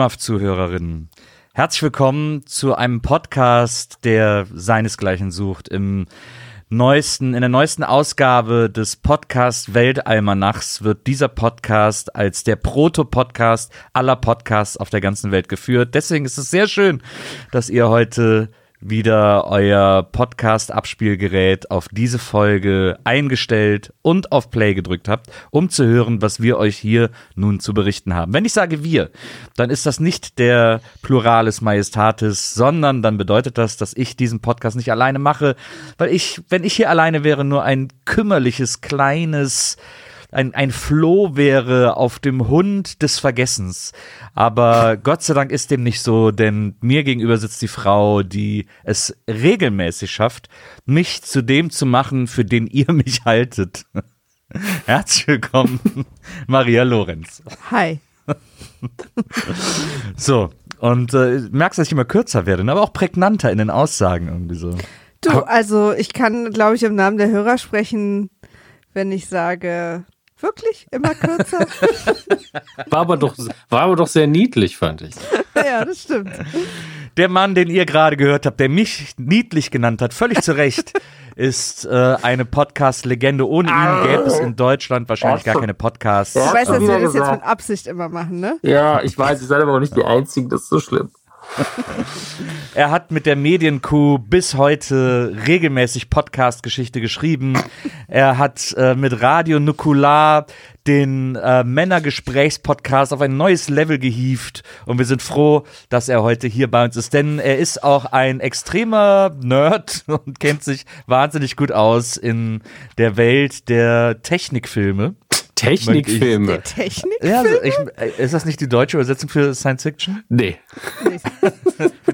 liebe WIMAF-Zuhörerinnen. Herzlich willkommen zu einem Podcast, der seinesgleichen sucht. Im neuesten, in der neuesten Ausgabe des Podcast Weltalmanachs wird dieser Podcast als der Proto-Podcast aller Podcasts auf der ganzen Welt geführt. Deswegen ist es sehr schön, dass ihr heute wieder euer Podcast-Abspielgerät auf diese Folge eingestellt und auf Play gedrückt habt, um zu hören, was wir euch hier nun zu berichten haben. Wenn ich sage wir, dann ist das nicht der Pluralis Majestatis, sondern dann bedeutet das, dass ich diesen Podcast nicht alleine mache, weil ich, wenn ich hier alleine wäre, nur ein kümmerliches, kleines, ein, ein Floh wäre auf dem Hund des Vergessens. Aber Gott sei Dank ist dem nicht so, denn mir gegenüber sitzt die Frau, die es regelmäßig schafft, mich zu dem zu machen, für den ihr mich haltet. Herzlich willkommen, Maria Lorenz. Hi. So, und äh, merkst, dass ich immer kürzer werde, ne? aber auch prägnanter in den Aussagen irgendwie so. Du, also ich kann, glaube ich, im Namen der Hörer sprechen, wenn ich sage, wirklich immer kürzer. War aber doch, war aber doch sehr niedlich, fand ich. ja, das stimmt. Der Mann, den ihr gerade gehört habt, der mich niedlich genannt hat, völlig zu Recht, ist äh, eine Podcast-Legende. Ohne ihn gäbe es in Deutschland wahrscheinlich gar keine Podcasts. Ich weiß, dass wir das jetzt mit Absicht immer machen, ne? Ja, ich weiß, ihr seid aber auch nicht die Einzigen, das ist so schlimm. Er hat mit der Medienkuh bis heute regelmäßig Podcast-Geschichte geschrieben. Er hat äh, mit Radio Nukular den äh, Männergesprächspodcast auf ein neues Level gehievt und wir sind froh, dass er heute hier bei uns ist, denn er ist auch ein extremer Nerd und kennt sich wahnsinnig gut aus in der Welt der Technikfilme. Technikfilme. Der Technik? Ja, also ich, äh, ist das nicht die deutsche Übersetzung für Science Fiction? Nee.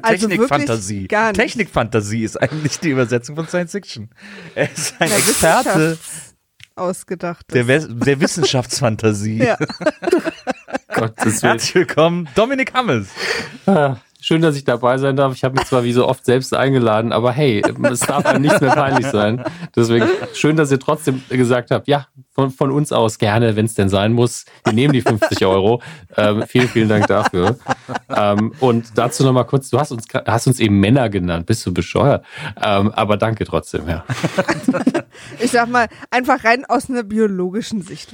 Also Technikfantasie. wirklich gar nicht. Technikfantasie ist eigentlich die Übersetzung von Science Fiction. Er ist ein Na, Experte Ausgedacht. der, der Wissenschaftsfantasie. ja. Gottes Willen. Herzlich willkommen, Dominik Hammes. Ah, Schön, dass ich dabei sein darf. Ich habe mich zwar wie so oft selbst eingeladen, aber hey, es darf einem nichts mehr peinlich sein. Deswegen schön, dass ihr trotzdem gesagt habt, ja, von, von uns aus gerne, wenn es denn sein muss. Wir nehmen die 50 Euro. Ähm, vielen, vielen Dank dafür. Ähm, und dazu nochmal kurz, du hast uns, hast uns eben Männer genannt. Bist du bescheuert? Ähm, aber danke trotzdem, ja. Ich sag mal, einfach rein aus einer biologischen Sicht.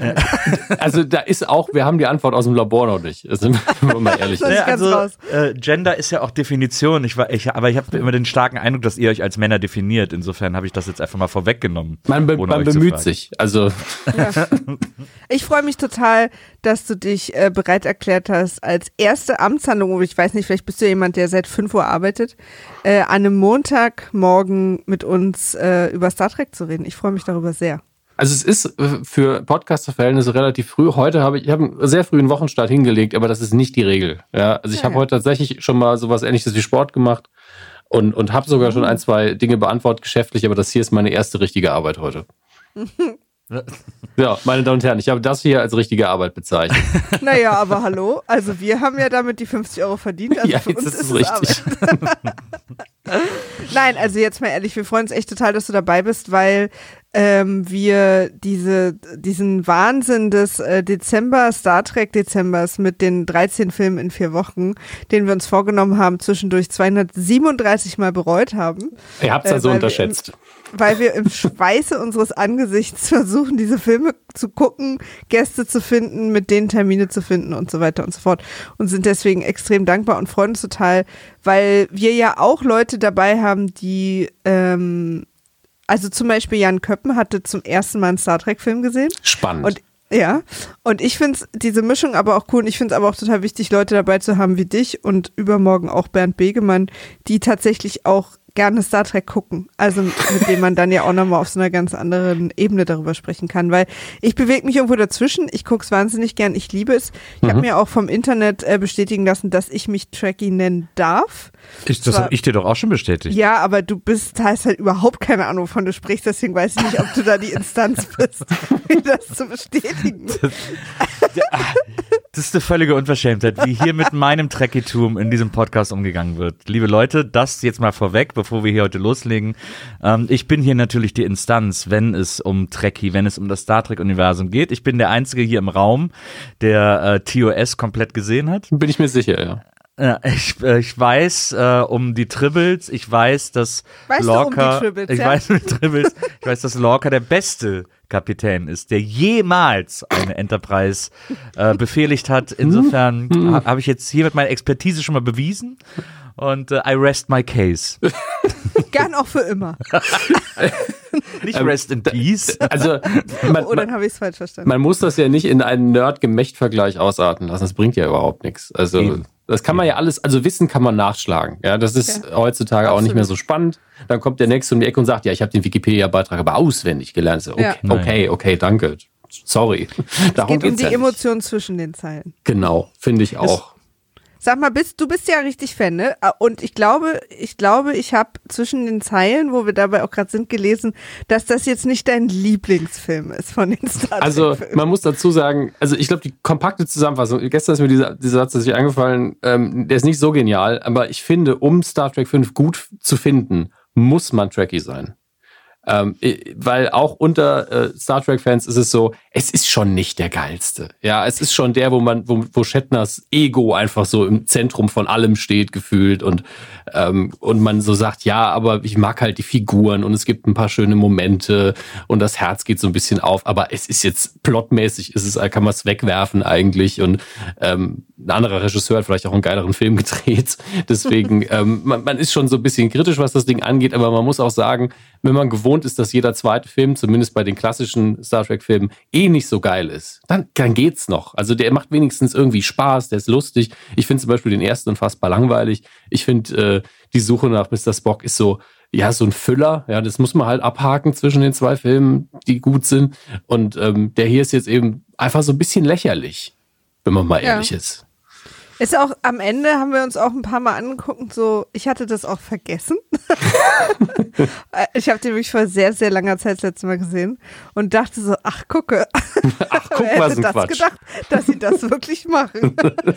Also da ist auch, wir haben die Antwort aus dem Labor noch nicht. Das sind wir mal ehrlich. Das ist Ja, ganz also raus. äh, Gender ist ja auch Definition. Ich war, ich, aber ich habe immer den starken Eindruck, dass ihr euch als Männer definiert. Insofern habe ich das jetzt einfach mal vorweggenommen. Man, be man bemüht sich. Also Ich freue mich total, dass du dich äh, bereit erklärt hast, als erste Amtshandlung, ich weiß nicht, vielleicht bist du jemand, der seit 5 Uhr arbeitet, äh, an einem Montagmorgen mit uns äh, über Star Trek zu reden. Ich freue mich darüber sehr. Also es ist äh, für Podcaster-Verhältnisse relativ früh. Heute habe ich, ich habe einen sehr frühen Wochenstart hingelegt, aber das ist nicht die Regel. Ja, also ich habe heute tatsächlich schon mal sowas ähnliches wie Sport gemacht und, und habe sogar schon ein, zwei Dinge beantwortet geschäftlich, aber das hier ist meine erste richtige Arbeit heute. Ja, meine Damen und Herren, ich habe das hier als richtige Arbeit bezeichnet. Naja, aber hallo, also wir haben ja damit die 50 Euro verdient. Also ja, für jetzt uns ist es richtig. Nein, also jetzt mal ehrlich, wir freuen uns echt total, dass du dabei bist, weil ähm, wir diese, diesen Wahnsinn des äh, Dezember, Star Trek Dezembers mit den 13 Filmen in vier Wochen, den wir uns vorgenommen haben, zwischendurch 237 Mal bereut haben, Ihr habt es Äh, also wir unterschätzt. weil wir im Schweiße unseres Angesichts versuchen, diese Filme zu gucken, Gäste zu finden, mit denen Termine zu finden und so weiter und so fort. Und sind deswegen extrem dankbar und freuen uns total, weil wir ja auch Leute dabei haben, die, ähm, also zum Beispiel Jan Köppen hatte zum ersten Mal einen Star Trek-Film gesehen. Spannend. Und ja, und ich finde diese Mischung aber auch cool und ich finde es aber auch total wichtig, Leute dabei zu haben wie dich und übermorgen auch Bernd Begemann, die tatsächlich auch gerne Star Trek gucken. Also mit dem man dann ja auch nochmal auf so einer ganz anderen Ebene darüber sprechen kann. Weil ich bewege mich irgendwo dazwischen. Ich gucke es wahnsinnig gern. Ich liebe es. Ich habe mir auch vom Internet äh, bestätigen lassen, dass ich mich Trekkie nennen darf. Ich, das habe ich dir doch auch schon bestätigt. Ja, aber du bist, hast halt überhaupt keine Ahnung, wovon du sprichst. Deswegen weiß ich nicht, ob du da die Instanz bist, mir das zu bestätigen. Das ist eine völlige Unverschämtheit, wie hier mit meinem Trekkitum in diesem Podcast umgegangen wird. Liebe Leute, das jetzt mal vorweg, bevor wir hier heute loslegen. Ähm, ich bin hier natürlich die Instanz, wenn es um Trekkie, wenn es um das Star Trek-Universum geht. Ich bin der Einzige hier im Raum, der äh, TOS komplett gesehen hat. Bin ich mir sicher, ja. Ja, ich, äh, ich weiß äh, um die Tribbles, ich weiß, dass Weißt du um die Lorca, Tribbles, ich ja? weiß um die Tribbles, ich weiß, dass Lorca der beste Kapitän ist, der jemals eine Enterprise äh, befehligt hat. Insofern ha- habe ich jetzt hier mit meiner Expertise schon mal bewiesen und äh, I rest my case. Gern auch für immer. Nicht Ähm, rest in peace. Also, man, Oh, dann habe ich es falsch verstanden. man muss das ja nicht in einen Nerd-Gemächt-Vergleich ausarten lassen. Das bringt ja überhaupt nichts. Also, Eben. Das kann man ja alles, also Wissen kann man nachschlagen. Ja, das ist Ja. heutzutage auch nicht Absolut. mehr so spannend. Dann kommt der Nächste um die Ecke und sagt, ja, ich habe den Wikipedia-Beitrag aber auswendig gelernt. So, okay, Ja. okay, okay, danke. Sorry. Darum Geht um die ja. Emotionen zwischen den Zeilen. Genau, finde ich auch. Sag mal, bist, du bist ja richtig Fan, ne? Ah, Und ich glaube, ich glaube, ich habe zwischen den Zeilen, wo wir dabei auch gerade sind, gelesen, dass das jetzt nicht dein Lieblingsfilm ist von den Star Trek Also man muss dazu sagen, also ich glaube, die kompakte Zusammenfassung, gestern ist mir dieser, dieser Satz sich eingefallen, ähm, der ist nicht so genial, aber ich finde, um Star Trek 5 gut zu finden, muss man Trekkie sein. Ähm, weil auch unter äh, Star Trek-Fans ist es so, es ist schon nicht der geilste. Ja, es ist schon der, wo man, wo, wo Shatners Ego einfach so im Zentrum von allem steht, gefühlt und, ähm, und man so sagt, ja, aber ich mag halt die Figuren und es gibt ein paar schöne Momente und das Herz geht so ein bisschen auf, aber es ist jetzt plotmäßig, ist es, kann man es wegwerfen eigentlich und ähm, ein anderer Regisseur hat vielleicht auch einen geileren Film gedreht. Deswegen, ähm, man, man ist schon so ein bisschen kritisch, was das Ding angeht, aber man muss auch sagen, wenn man gewohnt ist, dass jeder zweite Film, zumindest bei den klassischen Star Trek-Filmen, eh nicht so geil ist, dann, dann geht's noch. Also der macht wenigstens irgendwie Spaß, der ist lustig. Ich finde zum Beispiel den ersten unfassbar langweilig. Ich finde, äh, die Suche nach Mr. Spock ist so, ja, so ein Füller. Ja, das muss man halt abhaken zwischen den zwei Filmen, die gut sind. Und ähm, der hier ist jetzt eben einfach so ein bisschen lächerlich, wenn man mal Ja. ehrlich ist. Ist auch am Ende haben wir uns auch ein paar Mal angeguckt, so ich hatte das auch vergessen. Ich habe den wirklich vor sehr, sehr langer Zeit das letzte Mal gesehen und dachte so, ach gucke, Ach, guck wer mal, hätte das Quatsch. gedacht, dass sie das wirklich machen.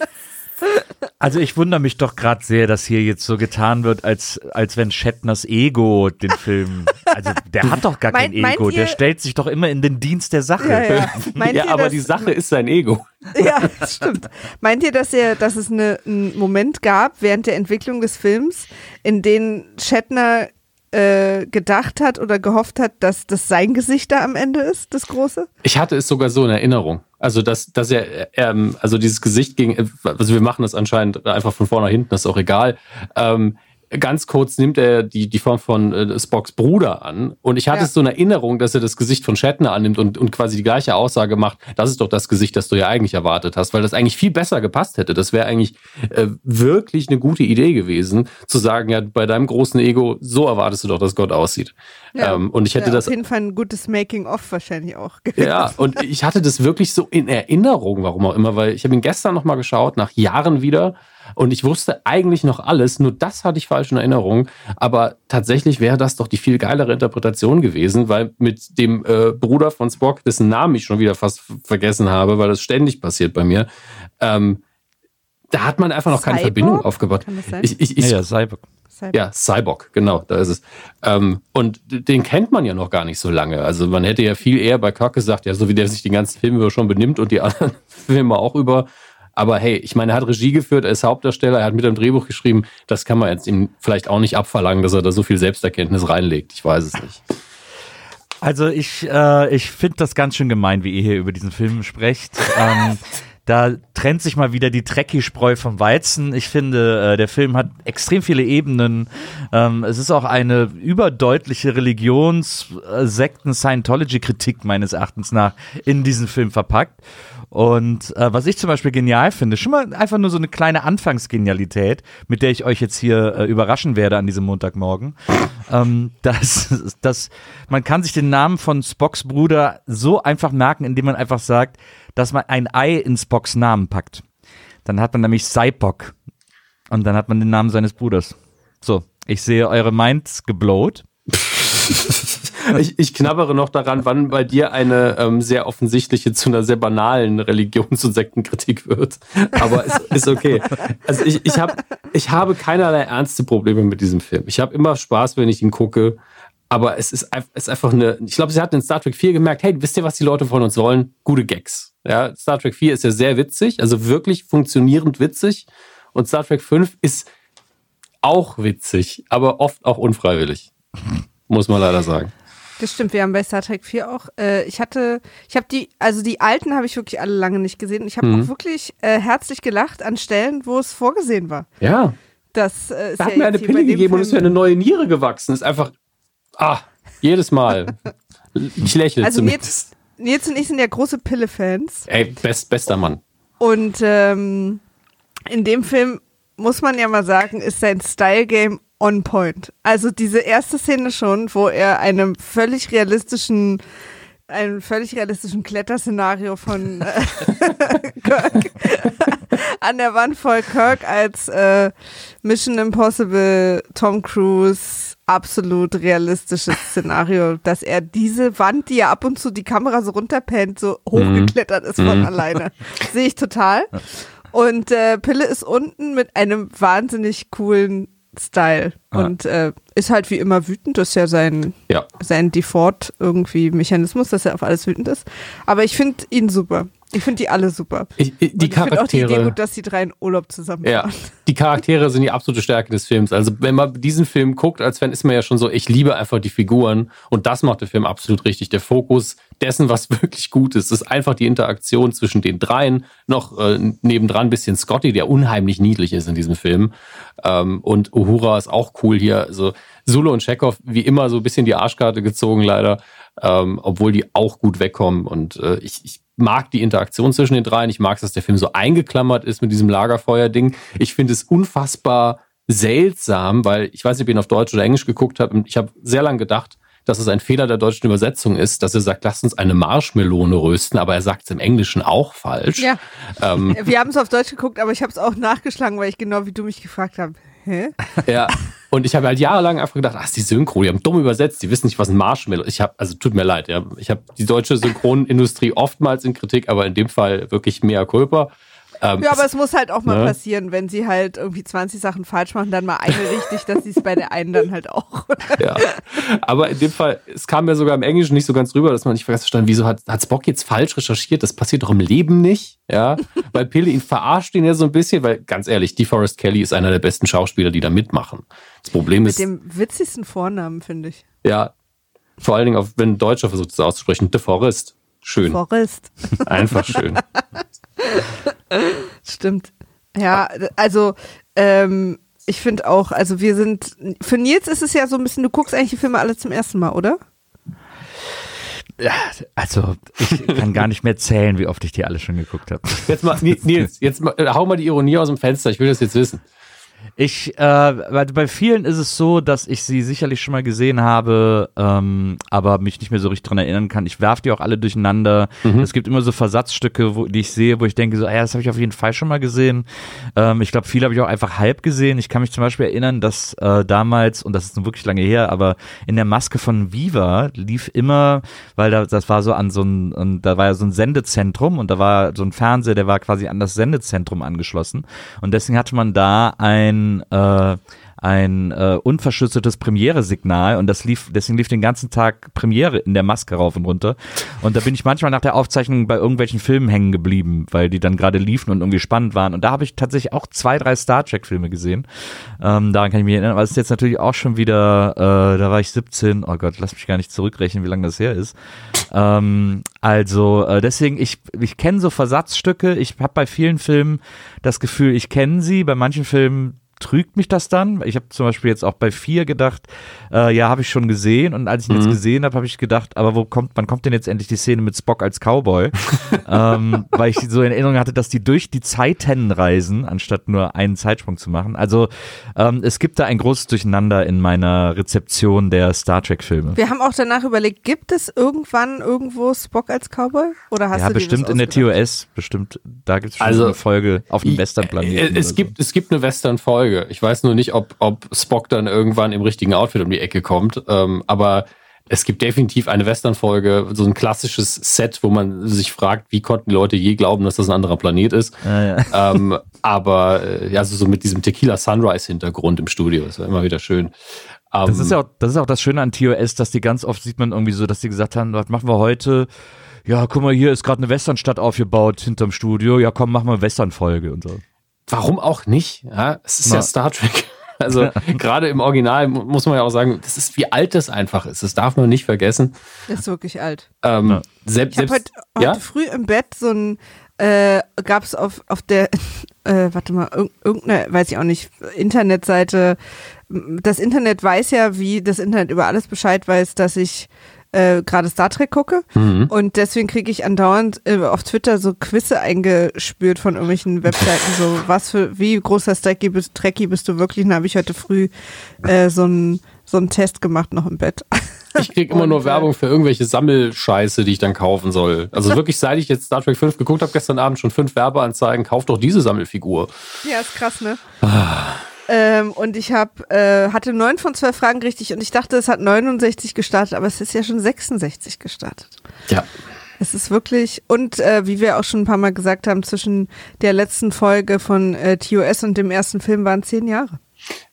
Also ich wundere mich doch gerade sehr, dass hier jetzt so getan wird, als, als wenn Shatners Ego den Film, also der hat doch gar kein Meint- meint Ego, der ihr- stellt sich doch immer in den Dienst der Sache. ja, ja. Meint ja, ihr, aber dass- die Sache ist sein Ego. Ja, das stimmt. Meint ihr, dass, ihr, dass es eine, einen Moment gab während der Entwicklung des Films, in dem Shatner äh, gedacht hat oder gehofft hat, dass das sein Gesicht da am Ende ist, das große? Ich hatte es sogar so in Erinnerung. Also, dass, dass er, ähm, also dieses Gesicht ging, also wir machen das anscheinend einfach von vorne nach hinten, das ist auch egal. Ähm, ganz kurz nimmt er die, die Form von äh, Spocks Bruder an. Und ich hatte Ja. es so in Erinnerung, dass er das Gesicht von Shatner annimmt und, und quasi die gleiche Aussage macht. Das ist doch das Gesicht, das du ja eigentlich erwartet hast, weil das eigentlich viel besser gepasst hätte. Das wäre eigentlich äh, wirklich eine gute Idee gewesen, zu sagen, ja, bei deinem großen Ego, so erwartest du doch, dass Gott aussieht. Ähm, und ich hätte ja, das Auf jeden Fall ein gutes Making-of wahrscheinlich auch. gewesen. ja, und ich hatte das wirklich so in Erinnerung, warum auch immer, weil ich habe ihn gestern nochmal geschaut, nach Jahren wieder. Und ich wusste eigentlich noch alles, nur das hatte ich falsch in Erinnerung. Aber tatsächlich wäre das doch die viel geilere Interpretation gewesen, weil mit dem äh, Bruder von Spock, dessen Namen ich schon wieder fast vergessen habe, weil das ständig passiert bei mir, ähm, da hat man einfach noch keine Cyborg? Verbindung aufgebaut. Kann das sein? Ich, ich, ich, Ja, ja, Cyborg. ja, Cyborg, genau, da ist es. Ähm, und den kennt man ja noch gar nicht so lange. Also man hätte ja viel eher bei Kirk gesagt, ja, so wie der sich den ganzen Film über schon benimmt und die anderen Filme auch über. Aber hey, ich meine, er hat Regie geführt, er ist Hauptdarsteller, er hat mit am Drehbuch geschrieben. Das kann man jetzt ihm vielleicht auch nicht abverlangen, dass er da so viel Selbsterkenntnis reinlegt. Ich weiß es nicht. Also ich, äh, ich finde das ganz schön gemein, wie ihr hier über diesen Film sprecht. ähm, da trennt sich mal wieder die Trekkie-Spreu vom Weizen. Ich finde, äh, der Film hat extrem viele Ebenen. Ähm, es ist auch eine überdeutliche Religions-Sekten-Scientology-Kritik meines Erachtens nach in diesen Film verpackt. Und äh, was ich zum Beispiel genial finde, schon mal einfach nur so eine kleine Anfangsgenialität, mit der ich euch jetzt hier äh, überraschen werde an diesem Montagmorgen, ähm, dass, dass man kann sich den Namen von Spocks Bruder so einfach merken, indem man einfach sagt, dass man ein Ei in Spocks Namen packt. Dann hat man nämlich Cypock. Und dann hat man den Namen seines Bruders. So, ich sehe eure Minds geblowt. Ich, ich knabbere noch daran, wann bei dir eine ähm, sehr offensichtliche zu einer sehr banalen Religions- und Sektenkritik wird. Aber es ist okay. Also ich, ich, hab, ich habe keinerlei ernste Probleme mit diesem Film. Ich habe immer Spaß, wenn ich ihn gucke. Aber es ist, ist einfach eine. Ich glaube, sie hat in Star Trek 4 gemerkt, hey, wisst ihr, was die Leute von uns wollen? Gute Gags. Ja, Star Trek 4 ist ja sehr witzig, also wirklich funktionierend witzig. Und Star Trek 5 ist auch witzig, aber oft auch unfreiwillig. Muss man leider sagen. Das stimmt, wir haben bei Star Trek 4 auch, äh, ich hatte, ich habe die, also die alten habe ich wirklich alle lange nicht gesehen. Ich habe Mhm. auch wirklich äh, herzlich gelacht an Stellen, wo es vorgesehen war. Ja. Das äh, ist Da hat ja mir eine Pille gegeben und Film- ist mir eine neue Niere gewachsen. Ist einfach, ah, jedes Mal. Ich lächle Also zumindest. Nils, Nils und ich sind ja große Pille-Fans. Ey, best, bester Mann. Und ähm, in dem Film muss man ja mal sagen, ist sein Style-Game on point. Also diese erste Szene schon, wo er einem völlig realistischen einem völlig realistischen Kletterszenario von äh, Kirk an der Wand voll Kirk als äh, Mission Impossible Tom Cruise absolut realistisches Szenario, dass er diese Wand, die ja ab und zu die Kamera so runterpennt, so hochgeklettert ist von Mhm. alleine. Sehe ich total. Und äh, Pille ist unten mit einem wahnsinnig coolen Style Ah. und äh, ist halt wie immer wütend. Das ist ja sein Ja. sein Default irgendwie Mechanismus, dass er auf alles wütend ist. Aber ich finde ihn super. Ich finde die alle super. Ich, ich, die ich finde auch die Idee Charaktere. gut, dass die drei in Urlaub zusammen Ja, die Charaktere sind die absolute Stärke des Films. Also wenn man diesen Film guckt, als Fan ist man ja schon so, ich liebe einfach die Figuren und das macht der Film absolut richtig. Der Fokus dessen, was wirklich gut ist, ist einfach die Interaktion zwischen den dreien. Noch äh, nebendran ein bisschen Scotty, der unheimlich niedlich ist in diesem Film. Ähm, und Uhura ist auch cool hier. Also Sulu und Chekhov, wie immer, so ein bisschen die Arschkarte gezogen leider, ähm, obwohl die auch gut wegkommen. Und äh, ich, ich mag die Interaktion zwischen den dreien. Ich mag, dass der Film so eingeklammert ist mit diesem Lagerfeuer-Ding. Ich finde es unfassbar seltsam, weil ich weiß nicht, ob ihr ihn auf Deutsch oder Englisch geguckt habt. Und ich habe sehr lange gedacht, dass es ein Fehler der deutschen Übersetzung ist, dass er sagt, lasst uns eine Marshmelone rösten, aber er sagt es im Englischen auch falsch. Ja. Ähm, Wir haben es auf Deutsch geguckt, aber ich habe es auch nachgeschlagen, weil ich genau wie du mich gefragt habe. Hä? Ja. Und ich habe halt jahrelang einfach gedacht, ach, die Synchro, die haben dumm übersetzt, die wissen nicht, was ein Marshmallow ist. Also tut mir leid, ja. Ich habe die deutsche Synchronindustrie oftmals in Kritik, aber in dem Fall wirklich mehr Culpa. Ähm, Ja, aber es muss halt auch mal Ne? passieren, wenn sie halt irgendwie 20 Sachen falsch machen, dann mal eine richtig, dass sie es bei der einen dann halt auch. ja. Aber in dem Fall, es kam mir sogar im Englischen nicht so ganz rüber, dass man nicht verstanden, wieso hat, hat Spock jetzt falsch recherchiert? Das passiert doch im Leben nicht, ja. Weil Pille ihn verarscht ihn ja so ein bisschen, weil ganz ehrlich, DeForest Kelly ist einer der besten Schauspieler, die da mitmachen. Das Problem Mit ist, dem witzigsten Vornamen, finde ich. ja, vor allen Dingen, auch wenn ein Deutscher versucht es auszusprechen, DeForest. Schön. Forrest. Einfach schön. Stimmt. Ja, also ähm, ich finde auch, also wir sind, für Nils ist es ja so ein bisschen, du guckst eigentlich die Filme alle zum ersten Mal, oder? Ja, also ich kann gar nicht mehr zählen, wie oft ich die alle schon geguckt habe. Jetzt mal, Nils, jetzt mal, hau mal die Ironie aus dem Fenster. Ich will das jetzt wissen. Ich, äh, bei vielen ist es so, dass ich sie sicherlich schon mal gesehen habe, ähm, aber mich nicht mehr so richtig dran erinnern kann. Ich werfe die auch alle durcheinander. Es gibt immer so Versatzstücke, wo, die ich sehe, wo ich denke, so, ah ja, das habe ich auf jeden Fall schon mal gesehen. Ähm, ich glaube, viele habe ich auch einfach halb gesehen. Ich kann mich zum Beispiel erinnern, dass äh, damals, und das ist nun wirklich lange her, aber in der Maske von Viva lief immer, weil da, das war so an so ein, da war ja so ein Sendezentrum und da war so ein Fernseher, der war quasi an das Sendezentrum angeschlossen. Und deswegen hatte man da ein, äh, ein äh, unverschlüsseltes Premiere-Signal und das lief, deswegen lief den ganzen Tag Premiere in der Maske rauf und runter. Und da bin ich manchmal nach der Aufzeichnung bei irgendwelchen Filmen hängen geblieben, weil die dann gerade liefen und irgendwie spannend waren. Und da habe ich tatsächlich auch zwei, drei Star Trek-Filme gesehen. Ähm, daran kann ich mich erinnern. Aber es ist jetzt natürlich auch schon wieder, äh, da war ich 17, oh Gott, lass mich gar nicht zurückrechnen, wie lange das her ist. Ähm, also äh, deswegen, ich, ich kenne so Versatzstücke. Ich habe bei vielen Filmen das Gefühl, ich kenne sie. Bei manchen Filmen trügt mich das dann. Ich habe zum Beispiel jetzt auch bei vier gedacht, äh, ja, habe ich schon gesehen. Und als ich ihn jetzt gesehen habe, habe ich gedacht, aber wo kommt, wann kommt denn jetzt endlich die Szene mit Spock als Cowboy? ähm, weil ich so in Erinnerung hatte, dass die durch die Zeiten reisen, anstatt nur einen Zeitsprung zu machen. Also ähm, es gibt da ein großes Durcheinander in meiner Rezeption der Star Trek-Filme. Wir haben auch danach überlegt, gibt es irgendwann irgendwo Spock als Cowboy? Oder hast Ja, du bestimmt in der? TOS, bestimmt, da gibt es schon Also, eine Folge auf dem Äh, Western-Planeten. Es oder gibt, es gibt eine Western-Folge. Ich weiß nur nicht, ob, ob Spock dann irgendwann im richtigen Outfit um die Ecke kommt. Ähm, aber es gibt definitiv eine Western-Folge, so ein klassisches Set, wo man sich fragt, wie konnten die Leute je glauben, dass das ein anderer Planet ist. Ja, ja. ähm, aber äh, ja, also so mit diesem Tequila Sunrise-Hintergrund im Studio, das war immer wieder schön. Ähm, Das ist ja auch, das ist auch das Schöne an TOS, dass die ganz oft sieht man irgendwie so, dass die gesagt haben, was machen wir heute? Ja, guck mal, hier ist gerade eine Westernstadt aufgebaut hinterm Studio. Ja, komm, machen wir eine Westernfolge und so. Warum auch nicht? Ja, es ist Na. ja Star Trek. Also gerade im Original mu- muss man ja auch sagen, das ist wie alt das einfach ist. Das darf man nicht vergessen. Das ist wirklich alt. Ähm, Ja. Selbst, Ich habe heute, heute ja? früh im Bett so ein, äh, gab es auf, auf der, äh, warte mal, irg- irgendeine, weiß ich auch nicht, Internetseite. Das Internet weiß ja, wie das Internet über alles Bescheid weiß, dass ich äh, gerade Star Trek gucke. Mhm. Und deswegen kriege ich andauernd äh, auf Twitter so Quizze eingespürt von irgendwelchen Webseiten, so was für, wie großer Trekkie bist, Trekkie bist du wirklich? Und da habe ich heute früh äh, so einen so einen Test gemacht noch im Bett. Ich kriege immer nur äh, Werbung für irgendwelche Sammelscheiße, die ich dann kaufen soll. Also wirklich, seit ich jetzt Star Trek 5 geguckt habe, gestern Abend schon fünf Werbeanzeigen, kauf doch diese Sammelfigur. Ja, ist krass, ne? Ähm, und ich hab, äh, hatte neun von zwölf Fragen richtig und ich dachte, es hat 69 gestartet, aber es ist ja schon 66 gestartet. Ja. Es ist wirklich, und äh, wie wir auch schon ein paar Mal gesagt haben, zwischen der letzten Folge von äh, TOS und dem ersten Film waren zehn Jahre.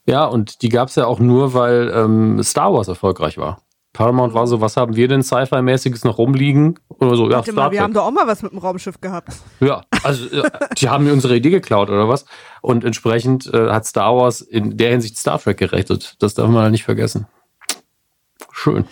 Ja, und die gab es ja auch nur, weil ähm, Star Wars erfolgreich war. Paramount war so, was haben wir denn Sci-Fi-mäßiges noch rumliegen? Oder so, ja, mal, wir haben doch auch mal was mit dem Raumschiff gehabt. Ja, also die haben mir unsere Idee geklaut oder was? Und entsprechend äh, hat Star Wars in der Hinsicht Star Trek gerettet. Das darf man halt nicht vergessen. Schön.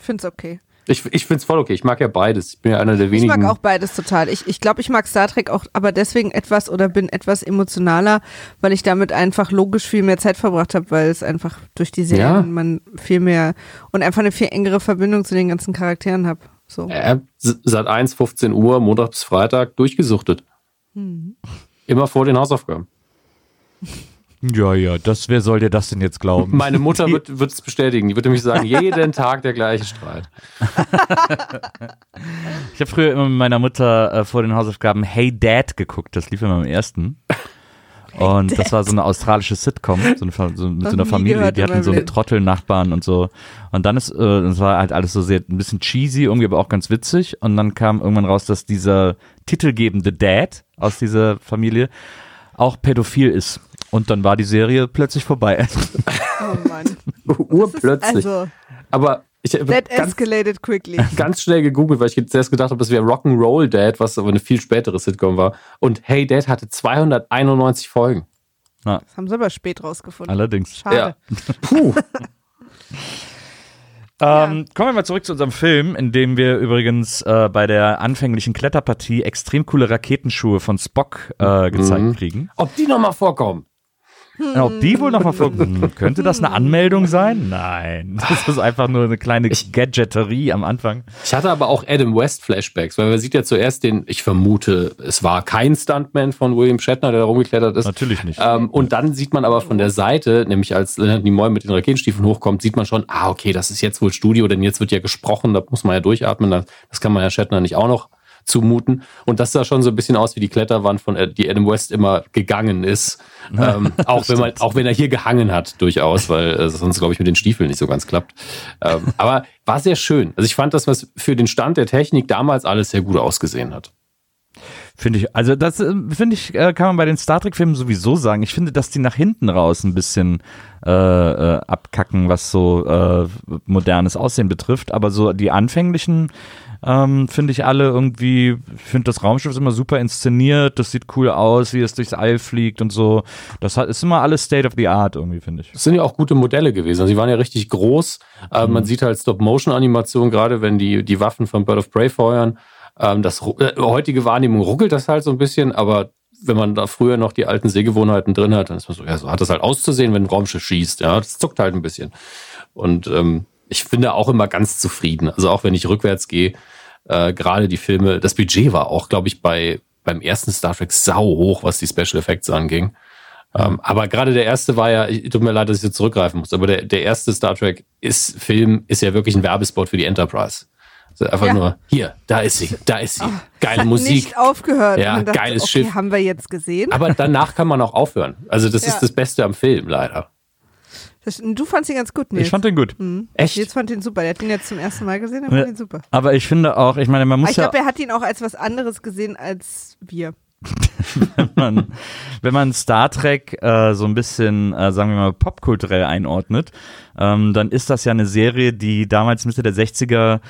Find's okay. Ich, ich finde es voll okay. Ich mag ja beides. Ich bin ja einer der Ich wenigen. mag auch beides total. Ich, ich glaube, ich mag Star Trek auch, aber deswegen etwas oder bin etwas emotionaler, weil ich damit einfach logisch viel mehr Zeit verbracht habe, weil es einfach durch die Serien Ja. man viel mehr und einfach eine viel engere Verbindung zu den ganzen Charakteren habe. So. äh, seit 1, 15 Uhr, Montag bis Freitag, durchgesuchtet. Hm. Immer vor den Hausaufgaben. Ja, ja, das, wer soll dir das denn jetzt glauben? Meine Mutter wird es bestätigen. Die wird nämlich sagen, jeden Tag der gleiche Streit. Ich habe früher immer mit meiner Mutter äh, vor den Hausaufgaben Hey Dad geguckt. Das lief immer im ersten. Und das war so eine australische Sitcom, so eine, so, mit so einer Familie, gehört die hatten so. Trottelnachbarn und so. Und dann ist, äh, das war halt alles so sehr, ein bisschen cheesy, irgendwie aber auch ganz witzig. Und dann kam irgendwann raus, dass dieser titelgebende Dad aus dieser Familie auch pädophil ist. Und dann war die Serie plötzlich vorbei. Oh Mann. Urplötzlich. Also, Aber ich habe that ganz, escalated quickly. ganz schnell gegoogelt, weil ich zuerst gedacht habe, das wäre Rock'n'Roll Dad, was aber eine viel spätere Sitcom war. Und Hey Dad hatte 291 Folgen. Das haben sie aber spät rausgefunden. Allerdings. Schade. Ja. Puh. Ähm, kommen wir mal zurück zu unserem Film, in dem wir übrigens äh, bei der anfänglichen Kletterpartie extrem coole Raketenschuhe von Spock äh, gezeigt Mhm. kriegen. Ob die nochmal vorkommen? Ob die wohl nochmal vor. Hm, Könnte das eine Anmeldung sein? Nein. Das ist einfach nur eine kleine Gadgeterie am Anfang. Ich hatte aber auch Adam West Flashbacks, weil man sieht ja zuerst den, ich vermute, es war kein Stuntman von William Shatner, der da rumgeklettert ist. Natürlich nicht. Ähm, und dann sieht man aber von der Seite, nämlich als Leonard Nimoy mit den Raketenstiefeln hochkommt, sieht man schon, ah, okay, das ist jetzt wohl Studio, denn jetzt wird ja gesprochen, da muss man ja durchatmen, das das kann man ja Shatner nicht auch noch zumuten. Und das sah schon so ein bisschen aus wie die Kletterwand, von äh, die Adam West immer gegangen ist. Ähm, auch, wenn man, auch wenn er hier gehangen hat, durchaus, weil äh, sonst, glaube ich, mit den Stiefeln nicht so ganz klappt. Ähm, aber war sehr schön. Also ich fand das, was für den Stand der Technik damals alles sehr gut ausgesehen hat. Finde ich, also das äh, finde ich, äh, kann man bei den Star Trek-Filmen sowieso sagen. Ich finde, dass die nach hinten raus ein bisschen äh, abkacken, was so äh, modernes Aussehen betrifft. Aber so die anfänglichen ähm, finde ich alle irgendwie, ich finde das Raumschiff ist immer super inszeniert, das sieht cool aus, wie es durchs All fliegt und so. Das hat, ist immer alles State of the Art irgendwie, finde ich. Das sind ja auch gute Modelle gewesen. Also, sie waren ja richtig groß. Äh, Man sieht halt Stop-Motion-Animation, gerade wenn die, die Waffen von Bird of Prey feuern. Ähm, das äh, heutige Wahrnehmung ruckelt das halt so ein bisschen, aber wenn man da früher noch die alten Sehgewohnheiten drin hat, dann ist man so, ja, so hat das halt auszusehen, wenn ein Raumschiff schießt. Ja, das zuckt halt ein bisschen. Und ähm, ich bin da auch immer ganz zufrieden. Also auch wenn ich rückwärts gehe, äh, gerade die Filme, das Budget war auch, glaube ich, bei beim ersten Star Trek sau hoch, was die Special Effects anging. Ähm, aber gerade der erste war ja, ich- tut mir leid, dass ich jetzt zurückgreifen muss, aber der, der erste Star Trek ist Film, ist ja wirklich ein Werbespot für die Enterprise. Also einfach Ja. nur, hier, da ist sie, da ist sie. Geile Musik. Nicht aufgehört. Ja, dachte, geiles okay, Schiff. haben wir jetzt gesehen. Aber danach kann man auch aufhören. Also das Ja. ist das Beste am Film, leider. Das, du fandst ihn ganz gut, Nils. Ich fand den gut. Mhm. Echt? Nils fand ihn super. Der hat ihn jetzt zum ersten Mal gesehen, er Ja. fand ihn super. Aber ich finde auch, ich meine, man muss ich ja glaube, er hat ihn auch als was anderes gesehen als wir. wenn man, wenn man Star Trek äh, so ein bisschen, äh, sagen wir mal, popkulturell einordnet, ähm, dann ist das ja eine Serie, die damals Mitte der 60er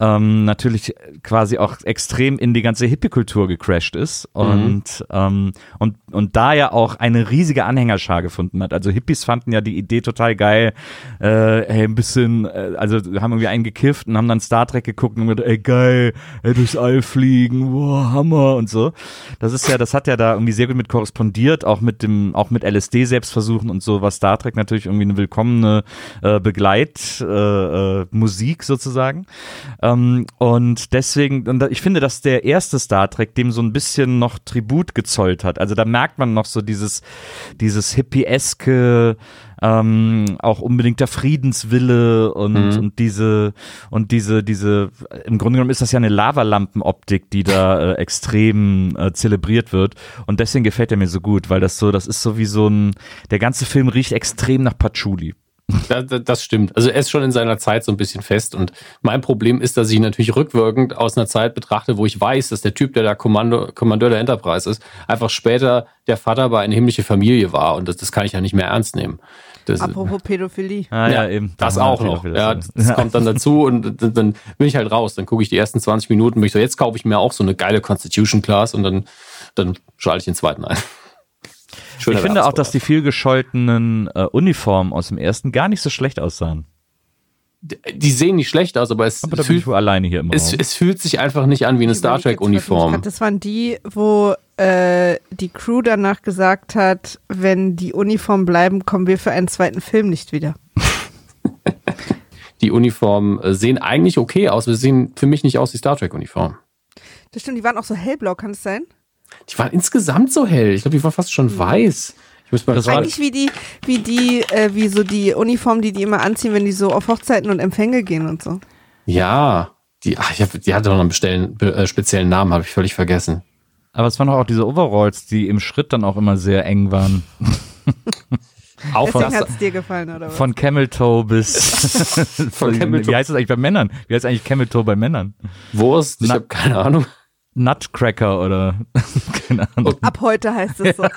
ähm, natürlich quasi auch extrem in die ganze Hippie-Kultur gecrashed ist und, ähm, und, und da ja auch eine riesige Anhängerschar gefunden hat. Also Hippies fanden ja die Idee total geil, äh, hey, ein bisschen, äh, also haben irgendwie einen gekifft und haben dann Star Trek geguckt und gedacht, ey geil, ey, durchs All fliegen, wow, Hammer und so. Das ist ja, das hat ja da irgendwie sehr gut mit korrespondiert, auch mit dem, auch mit LSD-Selbstversuchen und so, was Star Trek natürlich irgendwie eine willkommene äh, Begleitmusik äh, äh, Musik sozusagen. Ähm, und deswegen, und ich finde, dass der erste Star Trek dem so ein bisschen noch Tribut gezollt hat. Also da merkt man noch so dieses, dieses hippieske, ähm, auch unbedingter Friedenswille und, Mhm. und diese und diese diese im Grunde genommen ist das ja eine Lavalampenoptik, die da äh, extrem äh, zelebriert wird und deswegen gefällt er mir so gut, weil das so das ist so wie so ein der ganze Film riecht extrem nach Patchouli. Da, da, das stimmt. Also er ist schon in seiner Zeit so ein bisschen fest. Und mein Problem ist, dass ich ihn natürlich rückwirkend aus einer Zeit betrachte, wo ich weiß, dass der Typ, der da Kommando, Kommandeur der Enterprise ist, einfach später der Vater bei eine himmlische Familie war. Und das, das kann ich ja nicht mehr ernst nehmen. Das, Apropos Pädophilie. Ah, ja, eben. Das Da haben wir auch noch. Ja, das, das kommt dann dazu und dann, dann bin ich halt raus. Dann gucke ich die ersten 20 Minuten, bin ich so, jetzt kaufe ich mir auch so eine geile Constitution Class und dann, dann schalte ich den zweiten ein. Schöner Ich finde auch, dass die viel gescholtenen äh, Uniformen aus dem ersten gar nicht so schlecht aussahen. die sehen nicht schlecht aus, aber es, Aber fühlt, wohl alleine hier im es, es fühlt sich einfach nicht an wie eine Star überleg jetzt, Trek was mich Uniform. grad- Das waren die, wo äh, die Crew danach gesagt hat, wenn die Uniformen bleiben, kommen wir für einen zweiten Film nicht wieder. Die Uniformen äh, sehen eigentlich okay aus, aber sie sehen für mich nicht aus wie Star Trek Uniformen. Das stimmt, die waren auch so hellblau, kann es sein? Die waren insgesamt so hell. Ich glaube, die waren fast schon weiß. Ich muss mal Das Eigentlich wie die, wie die, äh, wie so die Uniformen, die die immer anziehen, wenn die so auf Hochzeiten und Empfänge gehen und so. ja, die, ach, ich hab, die hatte doch noch einen bestellen, be, äh, speziellen Namen, habe ich völlig vergessen. Aber es waren auch diese Overalls, die im Schritt dann auch immer sehr eng waren. Auch Deswegen das, hat es dir gefallen, oder was? Von Camel Toe bis. Von Camel Toe. Wie heißt das eigentlich bei Männern? Wie heißt eigentlich Camel Toe bei Männern? Wurst, ich habe keine Ahnung. Nutcracker oder. Keine Ahnung. Ab heute heißt es so.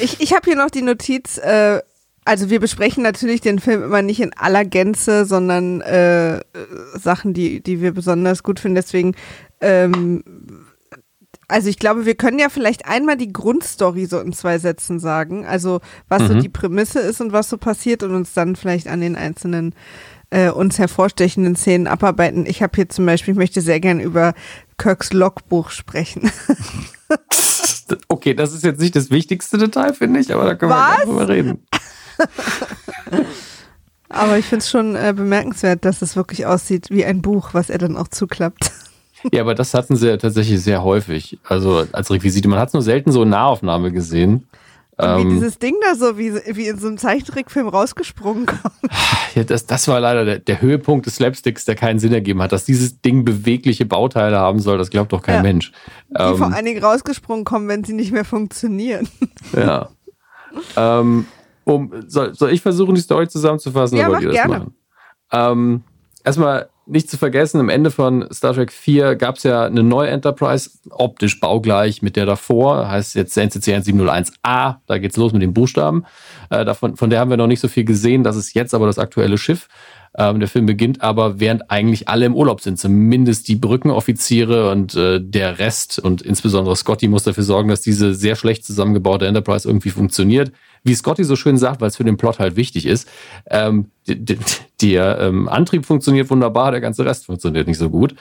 ich ich habe hier noch die Notiz, äh, also wir besprechen natürlich den Film immer nicht in aller Gänze, sondern äh, Sachen, die, die wir besonders gut finden. Deswegen, ähm, also ich glaube, wir können ja vielleicht einmal die Grundstory so in zwei Sätzen sagen. Also was so Mhm. die Prämisse ist und was so passiert und uns dann vielleicht an den einzelnen äh, uns hervorstechenden Szenen abarbeiten. Ich habe hier zum Beispiel, ich möchte sehr gern über Kirks Logbuch sprechen. Okay, das ist jetzt nicht das wichtigste Detail, finde ich, aber da können wir Was? gerne drüber reden. Aber ich finde es schon äh, bemerkenswert, dass es wirklich aussieht wie ein Buch, was er dann auch zuklappt. Ja, aber das hatten sie ja tatsächlich sehr häufig. Also als Requisite. Man hat es nur selten so in Nahaufnahme gesehen. Und wie Ähm, dieses Ding da so wie, wie in so einem Zeichentrickfilm rausgesprungen kommt. ja, das, das war leider der, der Höhepunkt des Slapsticks, der keinen Sinn ergeben hat. Dass dieses Ding bewegliche Bauteile haben soll, das glaubt doch kein Ja. Mensch. Die Ähm, vor allen Dingen rausgesprungen kommen, wenn sie nicht mehr funktionieren. Ja. ähm, um, soll, soll ich versuchen, die Story zusammenzufassen? Ja, oder mach gerne. machen? Ähm, erstmal nicht zu vergessen, am Ende von Star Trek 4 gab es ja eine neue Enterprise, optisch baugleich mit der davor, heißt jetzt NCC 1701A, da geht's los mit den Buchstaben. Äh, davon, von der haben wir noch nicht so viel gesehen, das ist jetzt aber das aktuelle Schiff. Ähm, der Film beginnt aber, während eigentlich alle im Urlaub sind, zumindest die Brückenoffiziere und äh, der Rest und insbesondere Scotty muss dafür sorgen, dass diese sehr schlecht zusammengebaute Enterprise irgendwie funktioniert. Wie Scotty so schön sagt, weil es für den Plot halt wichtig ist, ähm, der ähm, Antrieb funktioniert wunderbar, der ganze Rest funktioniert nicht so gut.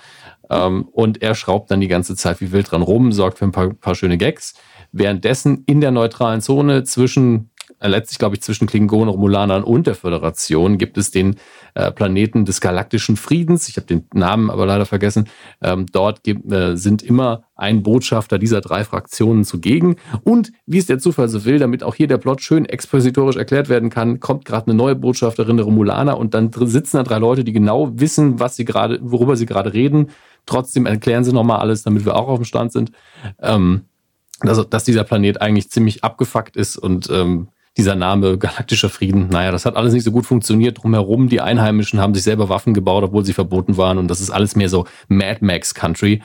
Ähm, und er schraubt dann die ganze Zeit wie wild dran rum, sorgt für ein paar, paar schöne Gags. Währenddessen in der neutralen Zone zwischen letztlich glaube ich zwischen Klingonen, Romulanern und der Föderation gibt es den äh, Planeten des galaktischen Friedens. Ich habe den Namen aber leider vergessen. Ähm, dort gibt, äh, sind immer ein Botschafter dieser drei Fraktionen zugegen. Und wie es der Zufall so will, damit auch hier der Plot schön expositorisch erklärt werden kann, kommt gerade eine neue Botschafterin der Romulaner und dann sitzen da drei Leute, die genau wissen, was sie gerade, worüber sie gerade reden. Trotzdem erklären sie nochmal alles, damit wir auch auf dem Stand sind. Ähm, also, dass dieser Planet eigentlich ziemlich abgefuckt ist und ähm, dieser Name galaktischer Frieden, naja, das hat alles nicht so gut funktioniert. Drumherum, die Einheimischen haben sich selber Waffen gebaut, obwohl sie verboten waren. Und das ist alles mehr so Mad Max Country.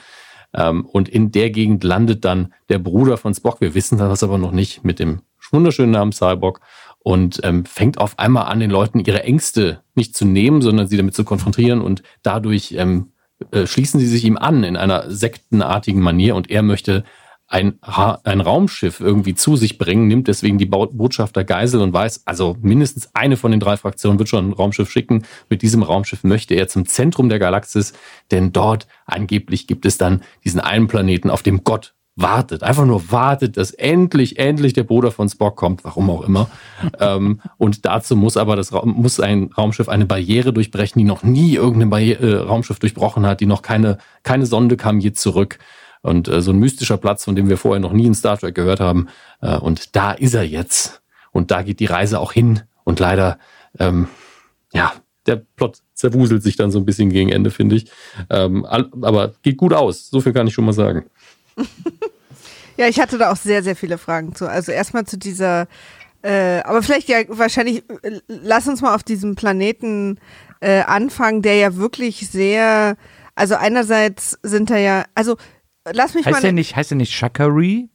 Ähm, und in der Gegend landet dann der Bruder von Spock. Wir wissen das aber noch nicht mit dem wunderschönen Namen Cyborg und ähm, fängt auf einmal an, den Leuten ihre Ängste nicht zu nehmen, sondern sie damit zu konfrontieren und dadurch ähm, äh, schließen sie sich ihm an in einer sektenartigen Manier und er möchte ein, Ra ein Raumschiff irgendwie zu sich bringen, nimmt deswegen die Botschafter Geisel und weiß, also mindestens eine von den drei Fraktionen wird schon ein Raumschiff schicken. Mit diesem Raumschiff möchte er zum Zentrum der Galaxis, denn dort angeblich gibt es dann diesen einen Planeten, auf dem Gott wartet, einfach nur wartet, dass endlich, endlich der Bruder von Spock kommt, warum auch immer. ähm, und dazu muss aber das muss ein Raumschiff eine Barriere durchbrechen, die noch nie irgendein Barriere, äh, Raumschiff durchbrochen hat, die noch keine, keine Sonde kam je zurück. Und äh, so ein mystischer Platz, von dem wir vorher noch nie in Star Trek gehört haben. Äh, und da ist er jetzt. Und da geht die Reise auch hin. Und leider, ähm, ja, der Plot zerwuselt sich dann so ein bisschen gegen Ende, finde ich. Ähm, aber geht gut aus. So viel kann ich schon mal sagen. ja, ich hatte da auch sehr, sehr viele Fragen zu. Also erstmal zu dieser, äh, aber vielleicht ja wahrscheinlich, äh, lass uns mal auf diesem Planeten äh, anfangen, der ja wirklich sehr, also einerseits sind da ja, also lass mich heißt mal. Der nicht, heißt der nicht Shakari?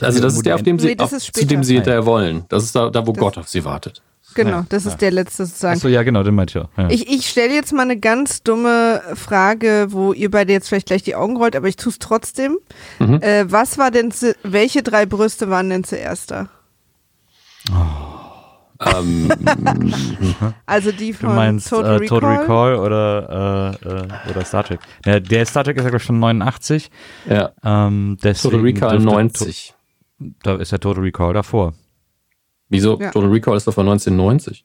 Also das ist der, auf dem sie, Nee, auf, zu dem sie hinterher wollen. Das ist da, da wo Das- Gott auf sie wartet. Genau, das ist der letzte sozusagen. Achso, ja, genau, den meinte ich auch. Ja. Ich, ich stelle jetzt mal eine ganz dumme Frage, wo ihr beide jetzt vielleicht gleich die Augen rollt, aber ich tue es trotzdem. Mhm. Äh, was war denn, zu, welche drei Brüste waren denn zuerst da? Ähm, Also die du von meinst Total, äh, Total Recall? Recall oder, äh, äh, oder Star Trek. Ja, der Star Trek ist ja glaube ich von 89. ja. Ähm, deswegen Total Recall dürfte- 90. Da ist der Total Recall davor. Wieso? Ja. Total Recall ist doch von 1990.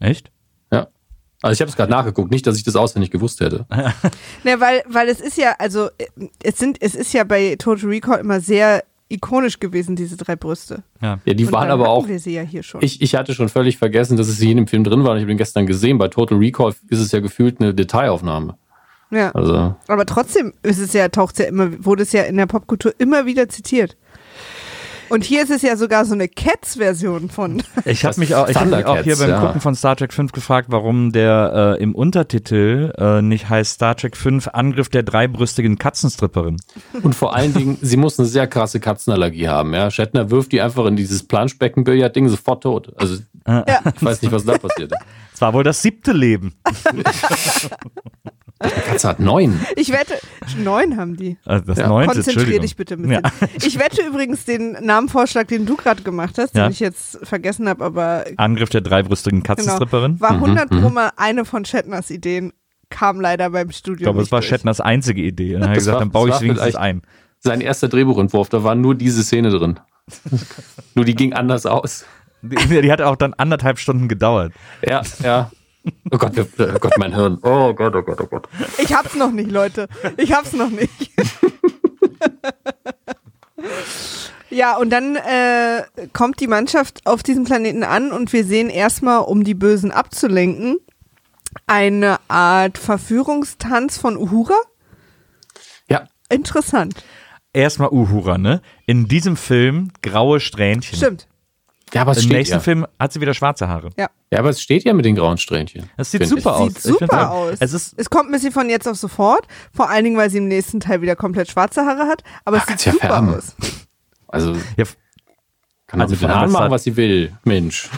Echt? Ja. Also ich habe es gerade nachgeguckt, nicht, dass ich das auswendig gewusst hätte. Ne, weil, weil es ist ja, also äh, es sind, es ist ja bei Total Recall immer sehr ikonisch gewesen, diese drei Brüste. Ja. Ja, die Und waren dann aber auch. wir sie ja hier schon. Ich, ich hatte schon völlig vergessen, dass es hier in dem Film drin war. und Ich habe den gestern gesehen. Bei Total Recall ist es ja gefühlt eine Detailaufnahme. ja. Also Aber trotzdem ist es ja, taucht ja immer, wurde es ja in der Popkultur immer wieder zitiert. Und hier ist es ja sogar so eine Cats-Version von. Ich habe mich auch, ich hab mich auch hier beim ja. Gucken von Star Trek 5 gefragt, warum der äh, im Untertitel äh, nicht heißt Star Trek 5 Angriff der dreibrüstigen Katzenstripperin. Und vor allen Dingen, sie muss eine sehr krasse Katzenallergie haben. Ja? Shatner wirft die einfach in dieses Planschbeckenbillard-Ding sofort tot. Also Äh, ich weiß nicht, was da passiert. Es war wohl das siebte Leben. Die Katze hat neun. Ich wette, neun haben die. Also das Ja, neunte, Konzentrier dich bitte ein Ja. Ich wette übrigens den Namenvorschlag, den du gerade gemacht hast, Ja. den ich jetzt vergessen habe, aber Angriff der dreibrüstigen genau, Katzenstripperin. war Mhm, 100 Pro mal eine von Shatners Ideen, kam leider beim Studio Ich glaube, es war durch. Shatners einzige Idee. Dann hat er Das gesagt, war- dann baue ich es war wenigstens ein. Sein erster Drehbuchentwurf, da war nur diese Szene drin. nur die ging anders aus. Die, die hat auch dann anderthalb Stunden gedauert. Ja, ja. Oh Gott, oh Gott, mein Hirn. Oh Gott, oh Gott, oh Gott. Ich hab's noch nicht, Leute. Ich hab's noch nicht. ja, und dann äh, kommt die Mannschaft auf diesem Planeten an und wir sehen erstmal, um die Bösen abzulenken, eine Art Verführungstanz von Uhura. Ja, Interessant. Erstmal Uhura, ne? In diesem Film graue Strähnchen. Stimmt. Ja aber es Im steht nächsten ja. Film hat sie wieder schwarze Haare. Ja, aber es steht ja mit den grauen Strähnchen. Das sieht super ich. aus. Sieht super aus. Es ist es kommt ein bisschen von jetzt auf sofort, vor allen Dingen, weil sie im nächsten Teil wieder komplett schwarze Haare hat, aber Ah, es sieht ja super färben. aus. Also ja, kann Also mit den Haaren machen, was sie will. Mensch.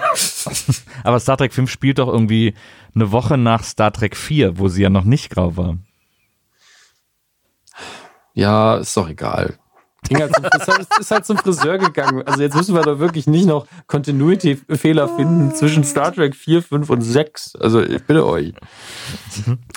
aber Star Trek 5 spielt doch irgendwie eine Woche nach Star Trek 4, wo sie ja noch nicht grau war. Ja, ist doch egal. Ging halt zum, ist, halt, ist halt zum Friseur gegangen. Also jetzt müssen wir da wirklich nicht noch Continuity-Fehler finden zwischen Star Trek 4, 5 und 6. Also ich bitte euch.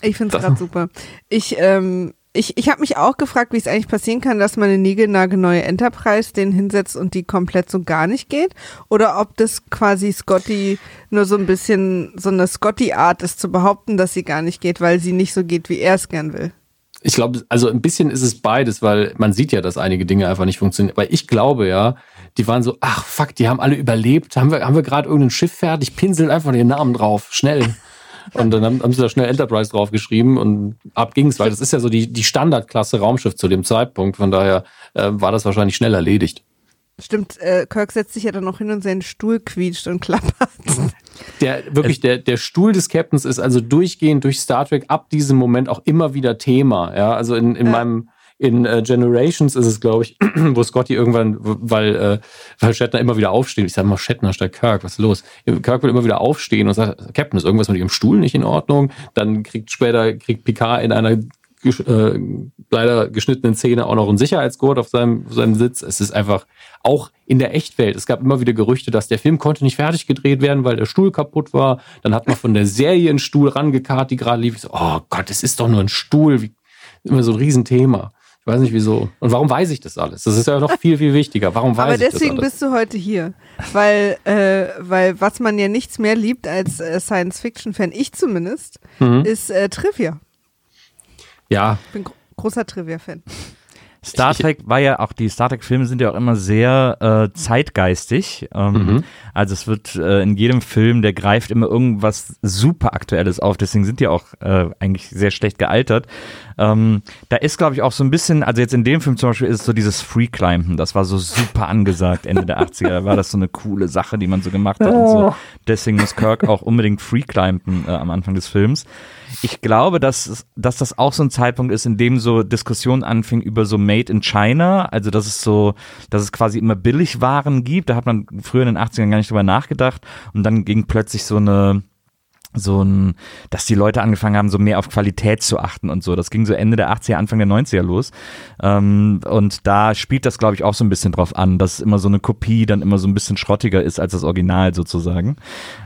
Ich finde es gerade super. Ich, ähm, ich, ich habe mich auch gefragt, wie es eigentlich passieren kann, dass man eine niegelnagelneue Enterprise den hinsetzt und die komplett so gar nicht geht. Oder ob das quasi Scotty nur so ein bisschen so eine Scotty-Art ist, zu behaupten, dass sie gar nicht geht, weil sie nicht so geht, wie er es gern will. Ich glaube, also ein bisschen ist es beides, weil man sieht ja, dass einige Dinge einfach nicht funktionieren. Weil ich glaube ja, die waren so, ach fuck, die haben alle überlebt. Haben wir, haben wir gerade irgendein Schiff fertig? Pinselt einfach den Namen drauf, schnell. Und dann haben, haben sie da schnell Enterprise draufgeschrieben und ab ging's, weil das ist ja so die, die Standardklasse Raumschiff zu dem Zeitpunkt. Von daher äh, war das wahrscheinlich schnell erledigt. Stimmt, äh, Kirk setzt sich ja dann noch hin und seinen Stuhl quietscht und klappert. Der, wirklich, der, der Stuhl des Captains ist also durchgehend durch Star Trek ab diesem Moment auch immer wieder Thema. Ja, also in, in Ja. meinem, in äh, Generations ist es, glaube ich, wo Scotty irgendwann, weil, äh, weil Shatner immer wieder aufsteht. Ich sage mal Shatner statt Kirk, was ist los? Kirk will immer wieder aufstehen und sagt, Captain, ist irgendwas mit ihrem Stuhl nicht in Ordnung? Dann kriegt später, kriegt Picard in einer gesch- äh, leider geschnittenen Szene auch noch einen Sicherheitsgurt auf seinem, auf seinem Sitz. Es ist einfach auch in der Echtwelt. Es gab immer wieder Gerüchte, dass der Film konnte nicht fertig gedreht werden, weil der Stuhl kaputt war. Dann hat man von der Serie einen Stuhl rangekarrt, die gerade lief. Ich so, oh Gott, es ist doch nur ein Stuhl. Wie, immer so ein Riesenthema. Ich weiß nicht wieso. Und warum weiß ich das alles? Das ist ja noch viel, viel wichtiger. Warum weiß Aber ich das deswegen bist du heute hier. Weil, äh, weil was man ja nichts mehr liebt als äh, Science-Fiction-Fan, ich zumindest, Mhm. ist äh, Trivia. Ja, Ich bin gro großer Trivia-Fan. Star Trek war ja auch, die Star Trek-Filme sind ja auch immer sehr äh, zeitgeistig. Ähm, Mhm. Also es wird äh, in jedem Film, der greift immer irgendwas super Aktuelles auf. Deswegen sind die auch äh, eigentlich sehr schlecht gealtert. Ähm, da ist, glaube ich, auch so ein bisschen, also jetzt in dem Film zum Beispiel ist es so dieses Free-Climben. Das war so super angesagt Ende der 80er. Da war das so eine coole Sache, die man so gemacht hat und so. Deswegen muss Kirk auch unbedingt Free-Climben äh, am Anfang des Films. Ich glaube, dass, dass das auch so ein Zeitpunkt ist, in dem so Diskussionen anfingen über so Made in China. Also, dass es so, dass es quasi immer Billigwaren gibt. Da hat man früher in den 80ern gar nicht drüber nachgedacht. Und dann ging plötzlich so eine, so ein, dass die Leute angefangen haben, so mehr auf Qualität zu achten und so. Das ging so Ende der 80er, Anfang der 90er los. Ähm, und da spielt das, glaube ich, auch so ein bisschen drauf an, dass immer so eine Kopie dann immer so ein bisschen schrottiger ist als das Original sozusagen.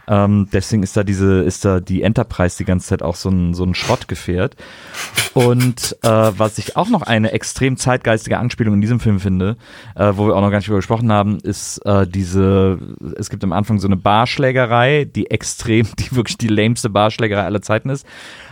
Ähm, deswegen ist da diese, ist da die Enterprise die ganze Zeit auch so ein, so ein Schrottgefährt. Und äh, was ich auch noch eine extrem zeitgeistige Anspielung in diesem Film finde, äh, wo wir auch noch gar nicht drüber gesprochen haben, ist äh, diese, es gibt am Anfang so eine Barschlägerei, die extrem, die wirklich die lämste Barschlägerei aller Zeiten ist.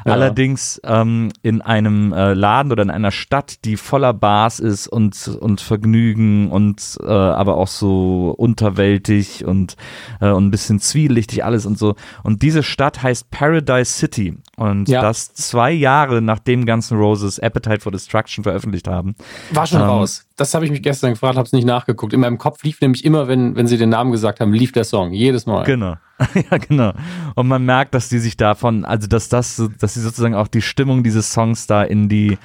Ja. Allerdings ähm, in einem äh, Laden oder in einer Stadt, die voller Bars ist und, und Vergnügen und äh, aber auch so unterwältig und, äh, und ein bisschen zwielichtig alles und so. Und diese Stadt heißt Paradise City. Und Ja. das zwei Jahre nachdem Guns N' Roses Appetite for Destruction veröffentlicht haben. war schon Ähm, raus. Das habe ich mich gestern gefragt, habe es nicht nachgeguckt. In meinem Kopf lief nämlich immer, wenn, wenn sie den Namen gesagt haben, lief der Song. Jedes Mal. Genau. ja, genau. Und man merkt, dass die sich davon, also dass das, dass sie sozusagen auch die Stimmung dieses Songs da in die,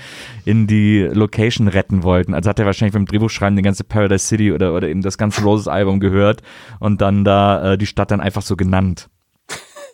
in die Location retten wollten. Also hat er wahrscheinlich beim Drehbuchschreiben die ganze Paradise City oder, oder eben das ganze Roses Album gehört und dann da äh, die Stadt dann einfach so genannt.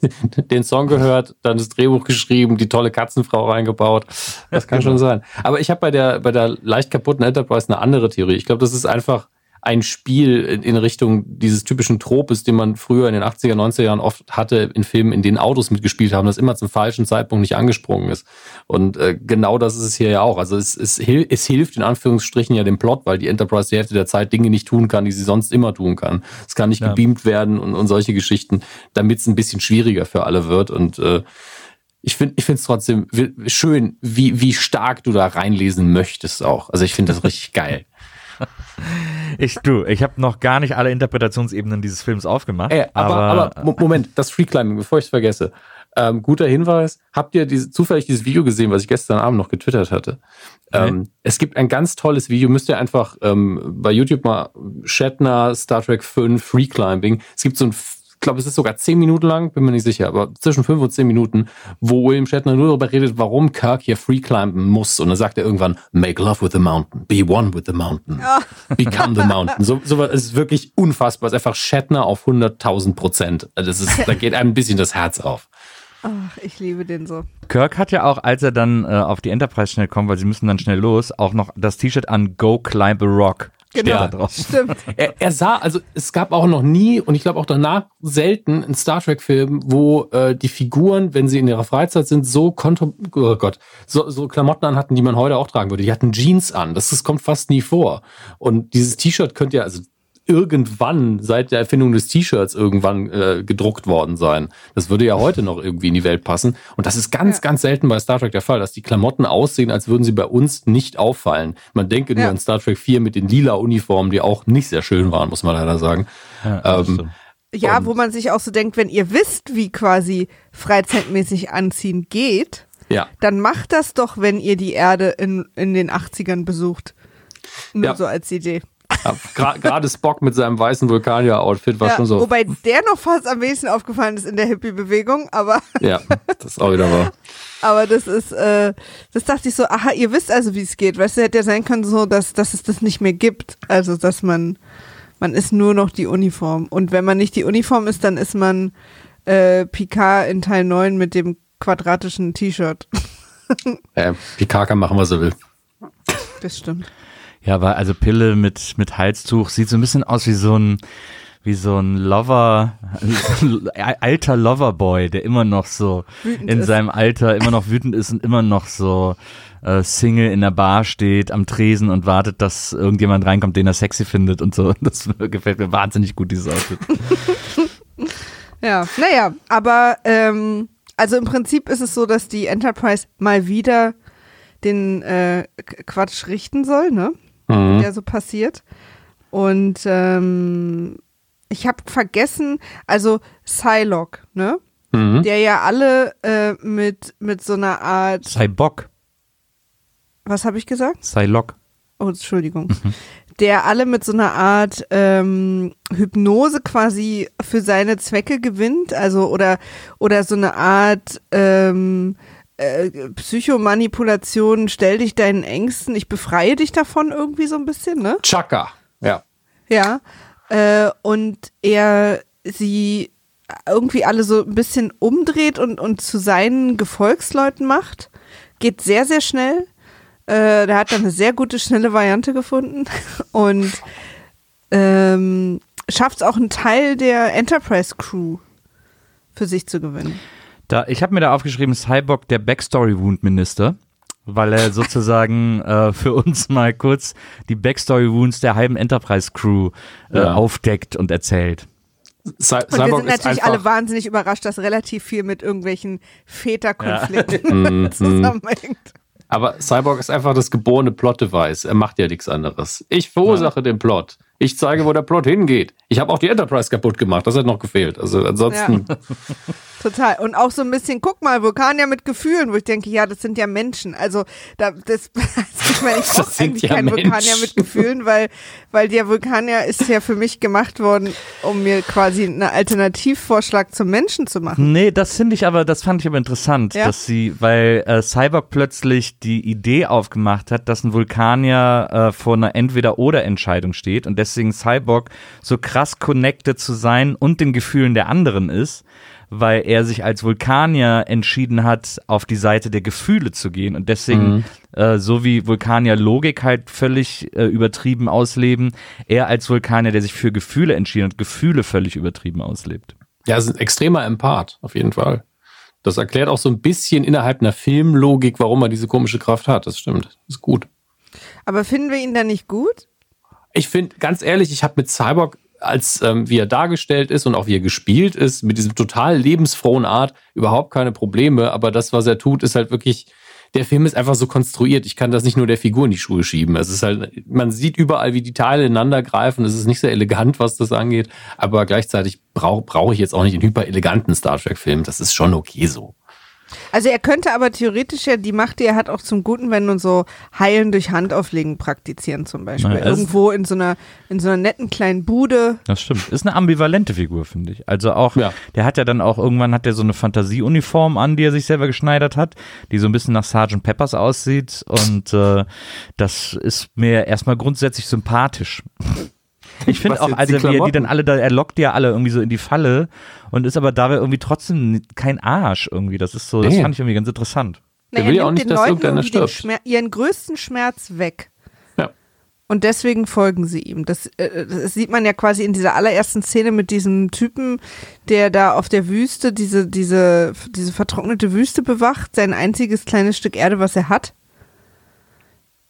den Song gehört, dann das Drehbuch geschrieben, die tolle Katzenfrau reingebaut. Das kann schon sein. Aber ich habe bei der, bei der leicht kaputten Enterprise eine andere Theorie. Ich glaube, das ist einfach ein Spiel in, Richtung dieses typischen Tropes, den man früher in den 80er, 90er Jahren oft hatte in Filmen, in denen Autos mitgespielt haben, das immer zum falschen Zeitpunkt nicht angesprungen ist. Und äh, genau das ist es hier ja auch. Also es, es, es hilft in Anführungsstrichen ja dem Plot, weil die Enterprise die Hälfte der Zeit Dinge nicht tun kann, die sie sonst immer tun kann. Es kann nicht Ja. gebeamt werden und, und solche Geschichten, damit es ein bisschen schwieriger für alle wird. Und äh, ich finde ich finde es trotzdem schön, wie, wie stark du da reinlesen möchtest auch. Also ich finde das richtig geil. Ich, du, ich habe noch gar nicht alle Interpretationsebenen dieses Films aufgemacht. Ey, aber, aber, Mo- Moment, das Freeclimbing, bevor ich es vergesse. Ähm, guter Hinweis. Habt ihr diese, zufällig dieses Video gesehen, was ich gestern Abend noch getwittert hatte? Ähm, es gibt ein ganz tolles Video, müsst ihr einfach ähm, bei YouTube mal Shatner, Star Trek 5, Freeclimbing. Es gibt so ein, ich glaube, es ist sogar zehn Minuten lang, bin mir nicht sicher, aber zwischen fünf und zehn Minuten, wo William Shatner nur darüber redet, warum Kirk hier freeclimben muss. Und dann sagt er irgendwann, make love with the mountain, be one with the mountain, become the mountain. So, so was ist wirklich unfassbar. Es ist einfach Shatner auf 100.000 Prozent. Also Das ist, da geht einem ein bisschen das Herz auf. Ach, ich liebe den so. Kirk hat ja auch, als er dann äh, auf die Enterprise schnell kommt, weil sie müssen dann schnell los, auch noch das T-Shirt an Go Climb a Rock. Genau. drauf. Stimmt. Er, er sah, also es gab auch noch nie und ich glaube auch danach selten einen Star Trek-Film, wo äh, die Figuren, wenn sie in ihrer Freizeit sind, so kontro oh Gott, so, so Klamotten anhatten, die man heute auch tragen würde. Die hatten Jeans an. Das, das kommt fast nie vor. Und dieses T-Shirt könnte ja, also irgendwann seit der Erfindung des T-Shirts irgendwann äh, gedruckt worden sein. Das würde ja heute noch irgendwie in die Welt passen. Und das ist ganz, Ja. ganz selten bei Star Trek der Fall, dass die Klamotten aussehen, als würden sie bei uns nicht auffallen. Man denke nur Ja. an Star Trek 4 mit den lila Uniformen, die auch nicht sehr schön waren, muss man leider sagen. Ja, Ähm. Ja, wo man sich auch so denkt, wenn ihr wisst, wie quasi freizeitmäßig anziehen geht, Ja. dann macht das doch, wenn ihr die Erde in, in den 80ern besucht. Nur Ja. so als Idee. Gerade Spock mit seinem weißen Vulkanier-Outfit war Ja, schon so. Wobei der noch fast am wenigsten aufgefallen ist in der Hippie-Bewegung, aber, Ja, das ist auch wieder wahr. aber das ist, äh, das dachte ich so, aha, ihr wisst also, wie es geht. Weißt du, hätte ja sein können, so, dass, dass es das nicht mehr gibt. Also, dass man, man ist nur noch die Uniform. Und wenn man nicht die Uniform ist, dann ist man äh, Picard in Teil 9 mit dem quadratischen T-Shirt. Äh, Picard kann machen, was er will. Das stimmt. Ja, aber also Pille mit, mit Halstuch sieht so ein bisschen aus wie so ein, wie so ein Lover, alter Loverboy, der immer noch so Wütend in ist. seinem Alter immer noch wütend ist und immer noch so äh, Single in der Bar steht am Tresen und wartet, dass irgendjemand reinkommt, den er sexy findet und so. Das gefällt mir wahnsinnig gut, dieses Outfit. Ja, naja, aber ähm, also im Prinzip ist es so, dass die Enterprise mal wieder den äh, Quatsch richten soll, ne? Mhm. Der so passiert. Und ähm, ich habe vergessen, also Psylocke, ne? Mhm. Der ja alle äh, mit, mit so einer Art, Cyborg, was habe ich gesagt? Psylocke. Oh, Entschuldigung. Der alle mit so einer Art ähm, Hypnose quasi für seine Zwecke gewinnt, also oder oder so eine Art ähm, äh, Psychomanipulation, stell dich deinen Ängsten, ich befreie dich davon irgendwie so ein bisschen, ne? Chaka. Ja. Ja. Äh, und er sie irgendwie alle so ein bisschen umdreht und, und zu seinen Gefolgsleuten macht. Geht sehr, sehr schnell. Äh, der hat dann eine sehr gute, schnelle Variante gefunden und ähm, schafft es auch einen Teil der Enterprise Crew für sich zu gewinnen. Da, ich habe mir da aufgeschrieben, Cyborg, der Backstory-Wound-Minister, weil er sozusagen äh, für uns mal kurz die Backstory-Wounds der halben Enterprise-Crew äh, Ja. aufdeckt und erzählt. Cy Und wir Cyborg sind ist natürlich alle wahnsinnig überrascht, dass relativ viel mit irgendwelchen Väterkonflikten Mhm. zusammenhängt. Aber Cyborg ist einfach das geborene Plot-Device. Er macht ja nichts anderes. Ich verursache den Plot. Ich zeige, wo der Plot hingeht. Ich habe auch die Enterprise kaputt gemacht. Das hat noch gefehlt. Also ansonsten. Total. Und auch so ein bisschen, guck mal, Vulkanier mit Gefühlen, wo ich denke, ja, das sind ja Menschen. Also, da, das, ich meine, ich brauche eigentlich ja keinen Vulkanier Menschen. mit Gefühlen, weil, weil der Vulkanier ist ja für mich gemacht worden, um mir quasi einen Alternativvorschlag zum Menschen zu machen. Nee, das finde ich aber, das fand ich aber interessant, Ja? dass sie, weil äh, Cyborg plötzlich die Idee aufgemacht hat, dass ein Vulkanier äh, vor einer Entweder-Oder-Entscheidung steht und deswegen Cyborg so krass connected zu sein und den Gefühlen der anderen ist, weil er sich als Vulkanier entschieden hat, auf die Seite der Gefühle zu gehen und deswegen, äh, so wie Vulkanier Logik halt völlig äh, übertrieben ausleben, er als Vulkanier, der sich für Gefühle entschieden hat, Gefühle völlig übertrieben auslebt. Ja, ist ein extremer Empath, auf jeden Fall. Das erklärt auch so ein bisschen innerhalb einer Filmlogik, warum er diese komische Kraft hat. Das stimmt. Das ist gut. Aber finden wir ihn dann nicht gut? Ich finde, ganz ehrlich, ich habe mit Cyborg, als ähm, wie er dargestellt ist und auch wie er gespielt ist, mit diesem total lebensfrohen Art überhaupt keine Probleme. Aber das, was er tut, ist halt wirklich, der Film ist einfach so konstruiert. Ich kann das nicht nur der Figur in die Schuhe schieben. Es ist halt, man sieht überall, wie die Teile ineinander greifen. Es ist nicht sehr elegant, was das angeht. Aber gleichzeitig brauche brauch ich jetzt auch nicht einen hypereleganten Star Trek-Film. Das ist schon okay so. Also er könnte aber theoretisch ja die Macht, die er hat, auch zum Guten Wenden und so Heilen durch Handauflegen praktizieren zum Beispiel. Naja, Irgendwo in so einer in so einer netten kleinen Bude. Das stimmt. Ist eine ambivalente Figur, finde ich. Also auch, Ja. der hat ja dann auch irgendwann hat er so eine Fantasieuniform an, die er sich selber geschneidert hat, die so ein bisschen nach Sergeant Peppers aussieht und äh, das ist mir erstmal grundsätzlich sympathisch. Ich finde auch, also die er die dann alle da, er lockt die ja alle irgendwie so in die Falle und ist aber dabei irgendwie trotzdem kein Arsch irgendwie. Das ist so, das Nee. fand ich irgendwie ganz interessant. Der Na, will er ja auch nimmt nicht, den dass Leuten irgendeiner stirbt. Schmer ihren größten Schmerz weg. Ja. Und deswegen folgen sie ihm. Das, äh, das sieht man ja quasi in dieser allerersten Szene mit diesem Typen, der da auf der Wüste diese, diese, diese vertrocknete Wüste bewacht, sein einziges kleines Stück Erde, was er hat.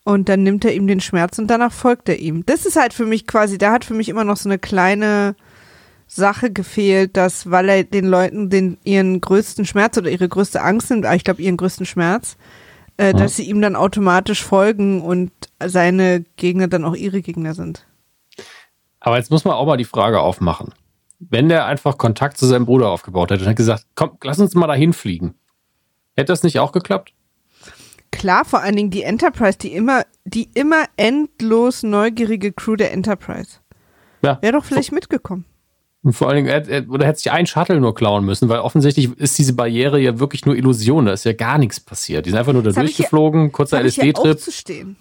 Und dann nimmt er ihm den Schmerz und danach folgt er ihm. Das ist halt für mich quasi, da hat für mich immer noch so eine kleine Sache gefehlt, dass, weil er den Leuten den, ihren größten Schmerz oder ihre größte Angst nimmt, ah, ich glaube ihren größten Schmerz, äh, dass sie ihm dann automatisch folgen und seine Gegner dann auch ihre Gegner sind. Aber jetzt muss man auch mal die Frage aufmachen. Wenn der einfach Kontakt zu seinem Bruder aufgebaut hätte und hat gesagt, komm, lass uns mal dahin fliegen. Hätte das nicht auch geklappt? Klar, vor allen Dingen die Enterprise, die immer, die immer endlos neugierige Crew der Enterprise. Ja. Wäre doch vielleicht mitgekommen. Und vor allen Dingen, er, er, oder hätte sich ein Shuttle nur klauen müssen, weil offensichtlich ist diese Barriere ja wirklich nur Illusion. Da ist ja gar nichts passiert. Die sind einfach nur da durchgeflogen, kurzer LSD-Trip. zu stehen.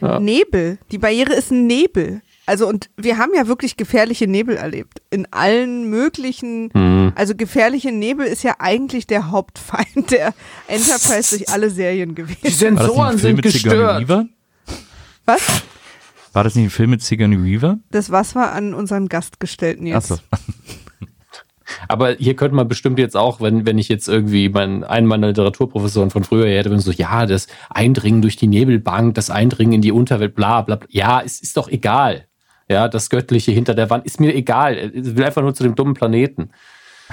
Ja. Nebel. Die Barriere ist ein Nebel. Also und wir haben ja wirklich gefährliche Nebel erlebt. In allen möglichen, Hm. also gefährliche Nebel ist ja eigentlich der Hauptfeind der Enterprise durch alle Serien Die gewesen. Ein Sensoren sind mit Sigourney gestört. Weaver? Was? War das nicht ein Film mit Sigourney Weaver? Das was war an unseren Gastgestellten jetzt. Achso. Aber hier könnte man bestimmt jetzt auch, wenn, wenn ich jetzt irgendwie mein, einen meiner Literaturprofessoren von früher hätte, wenn so, ja, das Eindringen durch die Nebelbank, das Eindringen in die Unterwelt, bla, bla, bla. Ja, es ist doch egal. Ja, das Göttliche hinter der Wand ist mir egal. Ich will einfach nur zu dem dummen Planeten.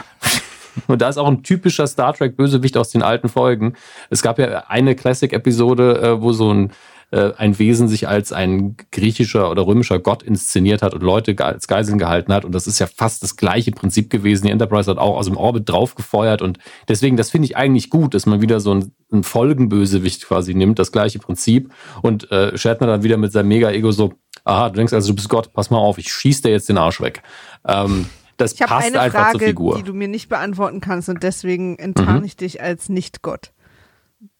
Und da ist auch ein typischer Star Trek-Bösewicht aus den alten Folgen. Es gab ja eine Classic-Episode, äh, wo so ein, äh, ein Wesen sich als ein griechischer oder römischer Gott inszeniert hat und Leute als Geiseln gehalten hat. Und das ist ja fast das gleiche Prinzip gewesen. Die Enterprise hat auch aus dem Orbit draufgefeuert. Und deswegen, das finde ich eigentlich gut, dass man wieder so ein, ein Folgenbösewicht quasi nimmt, das gleiche Prinzip. Und äh, Shatner dann wieder mit seinem Mega-Ego so, aha, du denkst also, du bist Gott, pass mal auf, ich schieß dir jetzt den Arsch weg. Ähm, das Ich habe passt eine einfach zur Frage, Figur. die du mir nicht beantworten kannst und deswegen enttarne Mhm. ich dich als Nicht-Gott.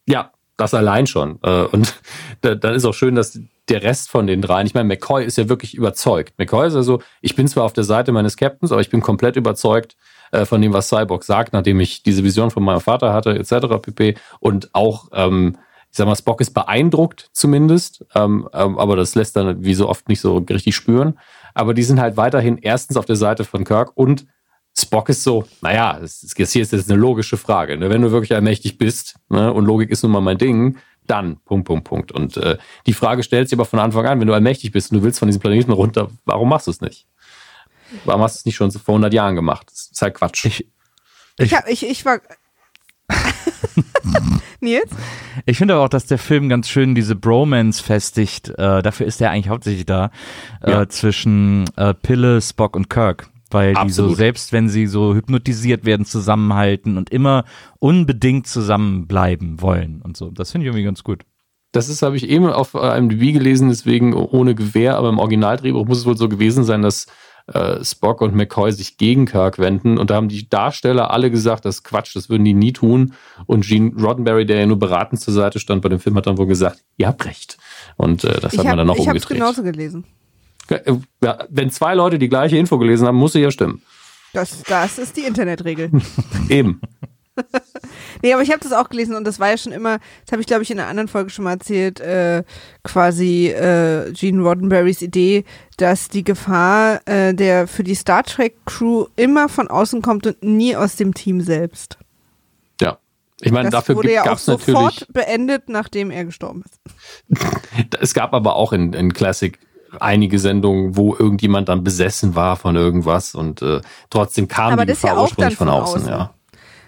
Ja, das allein schon. Äh, Und da- dann ist auch schön, dass der Rest von den dreien, ich meine, McCoy ist ja wirklich überzeugt. McCoy ist also, ich bin zwar auf der Seite meines Captains, aber ich bin komplett überzeugt äh, von dem, was Cyborg sagt, nachdem ich diese Vision von meinem Vater hatte, etc. pp. Und auch, ähm, ich sag mal, Spock ist beeindruckt zumindest, ähm, ähm, aber das lässt dann wie so oft nicht so richtig spüren. Aber die sind halt weiterhin erstens auf der Seite von Kirk und Spock ist so, naja, das ist, das hier ist jetzt eine logische Frage. Ne? Wenn du wirklich allmächtig bist, ne, und Logik ist nun mal mein Ding, dann, Punkt, Punkt, Punkt. Und äh, die Frage stellt sich aber von Anfang an, wenn du allmächtig bist und du willst von diesem Planeten runter, warum machst du es nicht? Warum hast du es nicht schon vor 100 Jahren gemacht? Das ist halt Quatsch. Ich, Ich, hab, ich, ich war. Nils? Ich finde aber auch, dass der Film ganz schön diese Bromance festigt. Äh, dafür ist er eigentlich hauptsächlich da Ja. äh, zwischen äh, Pille, Spock und Kirk. Weil die so, Absolut. selbst wenn sie so hypnotisiert werden, zusammenhalten und immer unbedingt zusammenbleiben wollen und so. Das finde ich irgendwie ganz gut. Das ist, habe ich eben auf äh, einem DB gelesen, deswegen ohne Gewehr, aber im Originaldrehbuch muss es wohl so gewesen sein, dass äh, Spock und McCoy sich gegen Kirk wenden und da haben die Darsteller alle gesagt, das ist Quatsch, das würden die nie tun. Und Gene Roddenberry, der ja nur beratend zur Seite stand bei dem Film, hat dann wohl gesagt, ihr habt recht. Und äh, das Ich hat man habe dann auch es umgedreht. genauso gelesen. Äh, Ja, wenn zwei Leute die gleiche Info gelesen haben, muss sie ja stimmen. Das, das ist die Internetregel. Eben. Nee, aber ich habe das auch gelesen und das war ja schon immer, das habe ich glaube ich in einer anderen Folge schon mal erzählt, äh, quasi äh, Gene Roddenberrys Idee, dass die Gefahr äh, der für die Star Trek Crew immer von außen kommt und nie aus dem Team selbst. Ja. Ich meine, Das dafür wurde ja auch gab es natürlich. sofort beendet, nachdem er gestorben ist. Es gab aber auch in, in Classic einige Sendungen, wo irgendjemand dann besessen war von irgendwas und äh, trotzdem kam Aber die ja Gefahr auch ursprünglich von von außen. außen. Ja.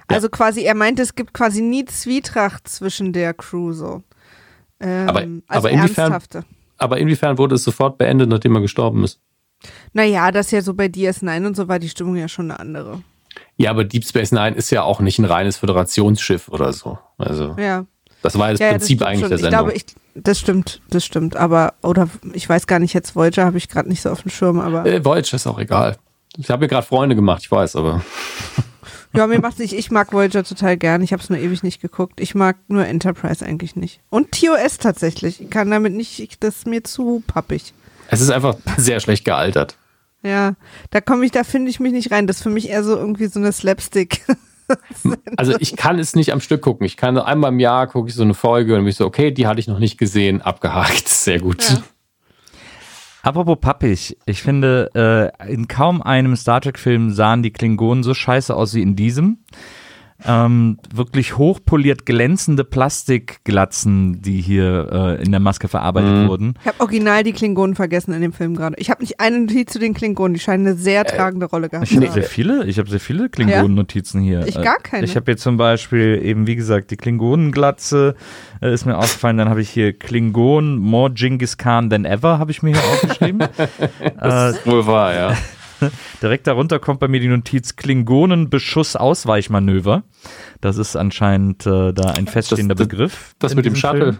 Also quasi, er meinte, es gibt quasi nie Zwietracht zwischen der Crew so. Ähm, Aber- also aber inwiefern- ernsthafte. Aber inwiefern wurde es sofort beendet, nachdem er gestorben ist? Naja, das ja so bei DS9 und so war die Stimmung ja schon eine andere. Ja, aber Deep Space Nine ist ja auch nicht ein reines Föderationsschiff oder so. Also Ja. das war ja das ja, Prinzip stimmt eigentlich schon. der Ich Sendung. glaube, ich, das stimmt, das stimmt. Aber, oder ich weiß gar nicht, jetzt Voyager habe ich gerade nicht so auf dem Schirm, aber äh, Voyager ist auch egal. Ich habe mir gerade Freunde gemacht, ich weiß, aber ja, mir macht nicht, ich mag Voyager total gern. Ich habe es nur ewig nicht geguckt. Ich mag nur Enterprise eigentlich nicht. Und TOS tatsächlich. Ich kann damit nicht, ich, das ist mir zu pappig. es ist einfach sehr schlecht gealtert. Ja, da komme ich, da finde ich mich nicht rein. Das ist für mich eher so irgendwie so eine Slapstick. Also ich kann es nicht am Stück gucken. Ich kann einmal im Jahr gucke ich so eine Folge und bin ich so, okay, die hatte ich noch nicht gesehen, abgehakt. Sehr gut. Ja. Apropos pappig, ich finde, äh, in kaum einem Star Trek-Film sahen die Klingonen so scheiße aus wie in diesem. Ähm, wirklich hochpoliert glänzende Plastikglatzen, die hier äh, in der Maske verarbeitet Mhm. wurden. Ich habe original die Klingonen vergessen in dem Film gerade. Ich habe nicht eine Notiz zu den Klingonen. Die scheinen eine sehr tragende Rolle gehabt Ich zu habe haben. sehr viele, ich habe sehr viele Klingonen-Notizen hier. Ich Äh, gar keine. Ich habe hier zum Beispiel eben, wie gesagt, die Klingonenglatze äh, ist mir aufgefallen. Dann habe ich hier Klingon more Genghis Khan than ever, habe ich mir hier aufgeschrieben. äh, Das ist wohl wahr, ja. direkt darunter kommt bei mir die Notiz Klingonenbeschuss-Ausweichmanöver. Das ist anscheinend äh, da ein feststehender das- Begriff. Das mit dem Shuttle.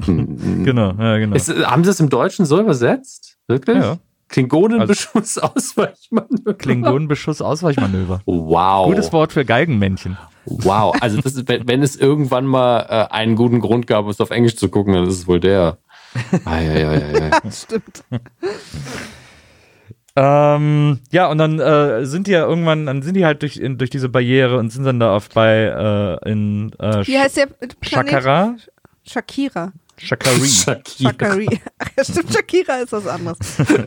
Film. Genau, ja, genau. Ist, haben sie es im Deutschen so übersetzt? Wirklich? Ja. Klingonenbeschuss, Ausweichmanöver. Klingonenbeschuss-Ausweichmanöver. Wow. Gutes Wort für Geigenmännchen. Wow. Also, das wenn, wenn es irgendwann mal äh, einen guten Grund gab, es auf Englisch zu gucken, dann ist es wohl der. Eieieiei. Stimmt. Ähm, ja, und dann äh, sind die ja irgendwann, dann sind die halt durch, in, durch diese Barriere und sind dann da auf bei äh, in äh, Wie heißt der Planet? Shakara? Shakira. Shakari. Shakira. Shakari. Ach stimmt, Shakira ist was anderes.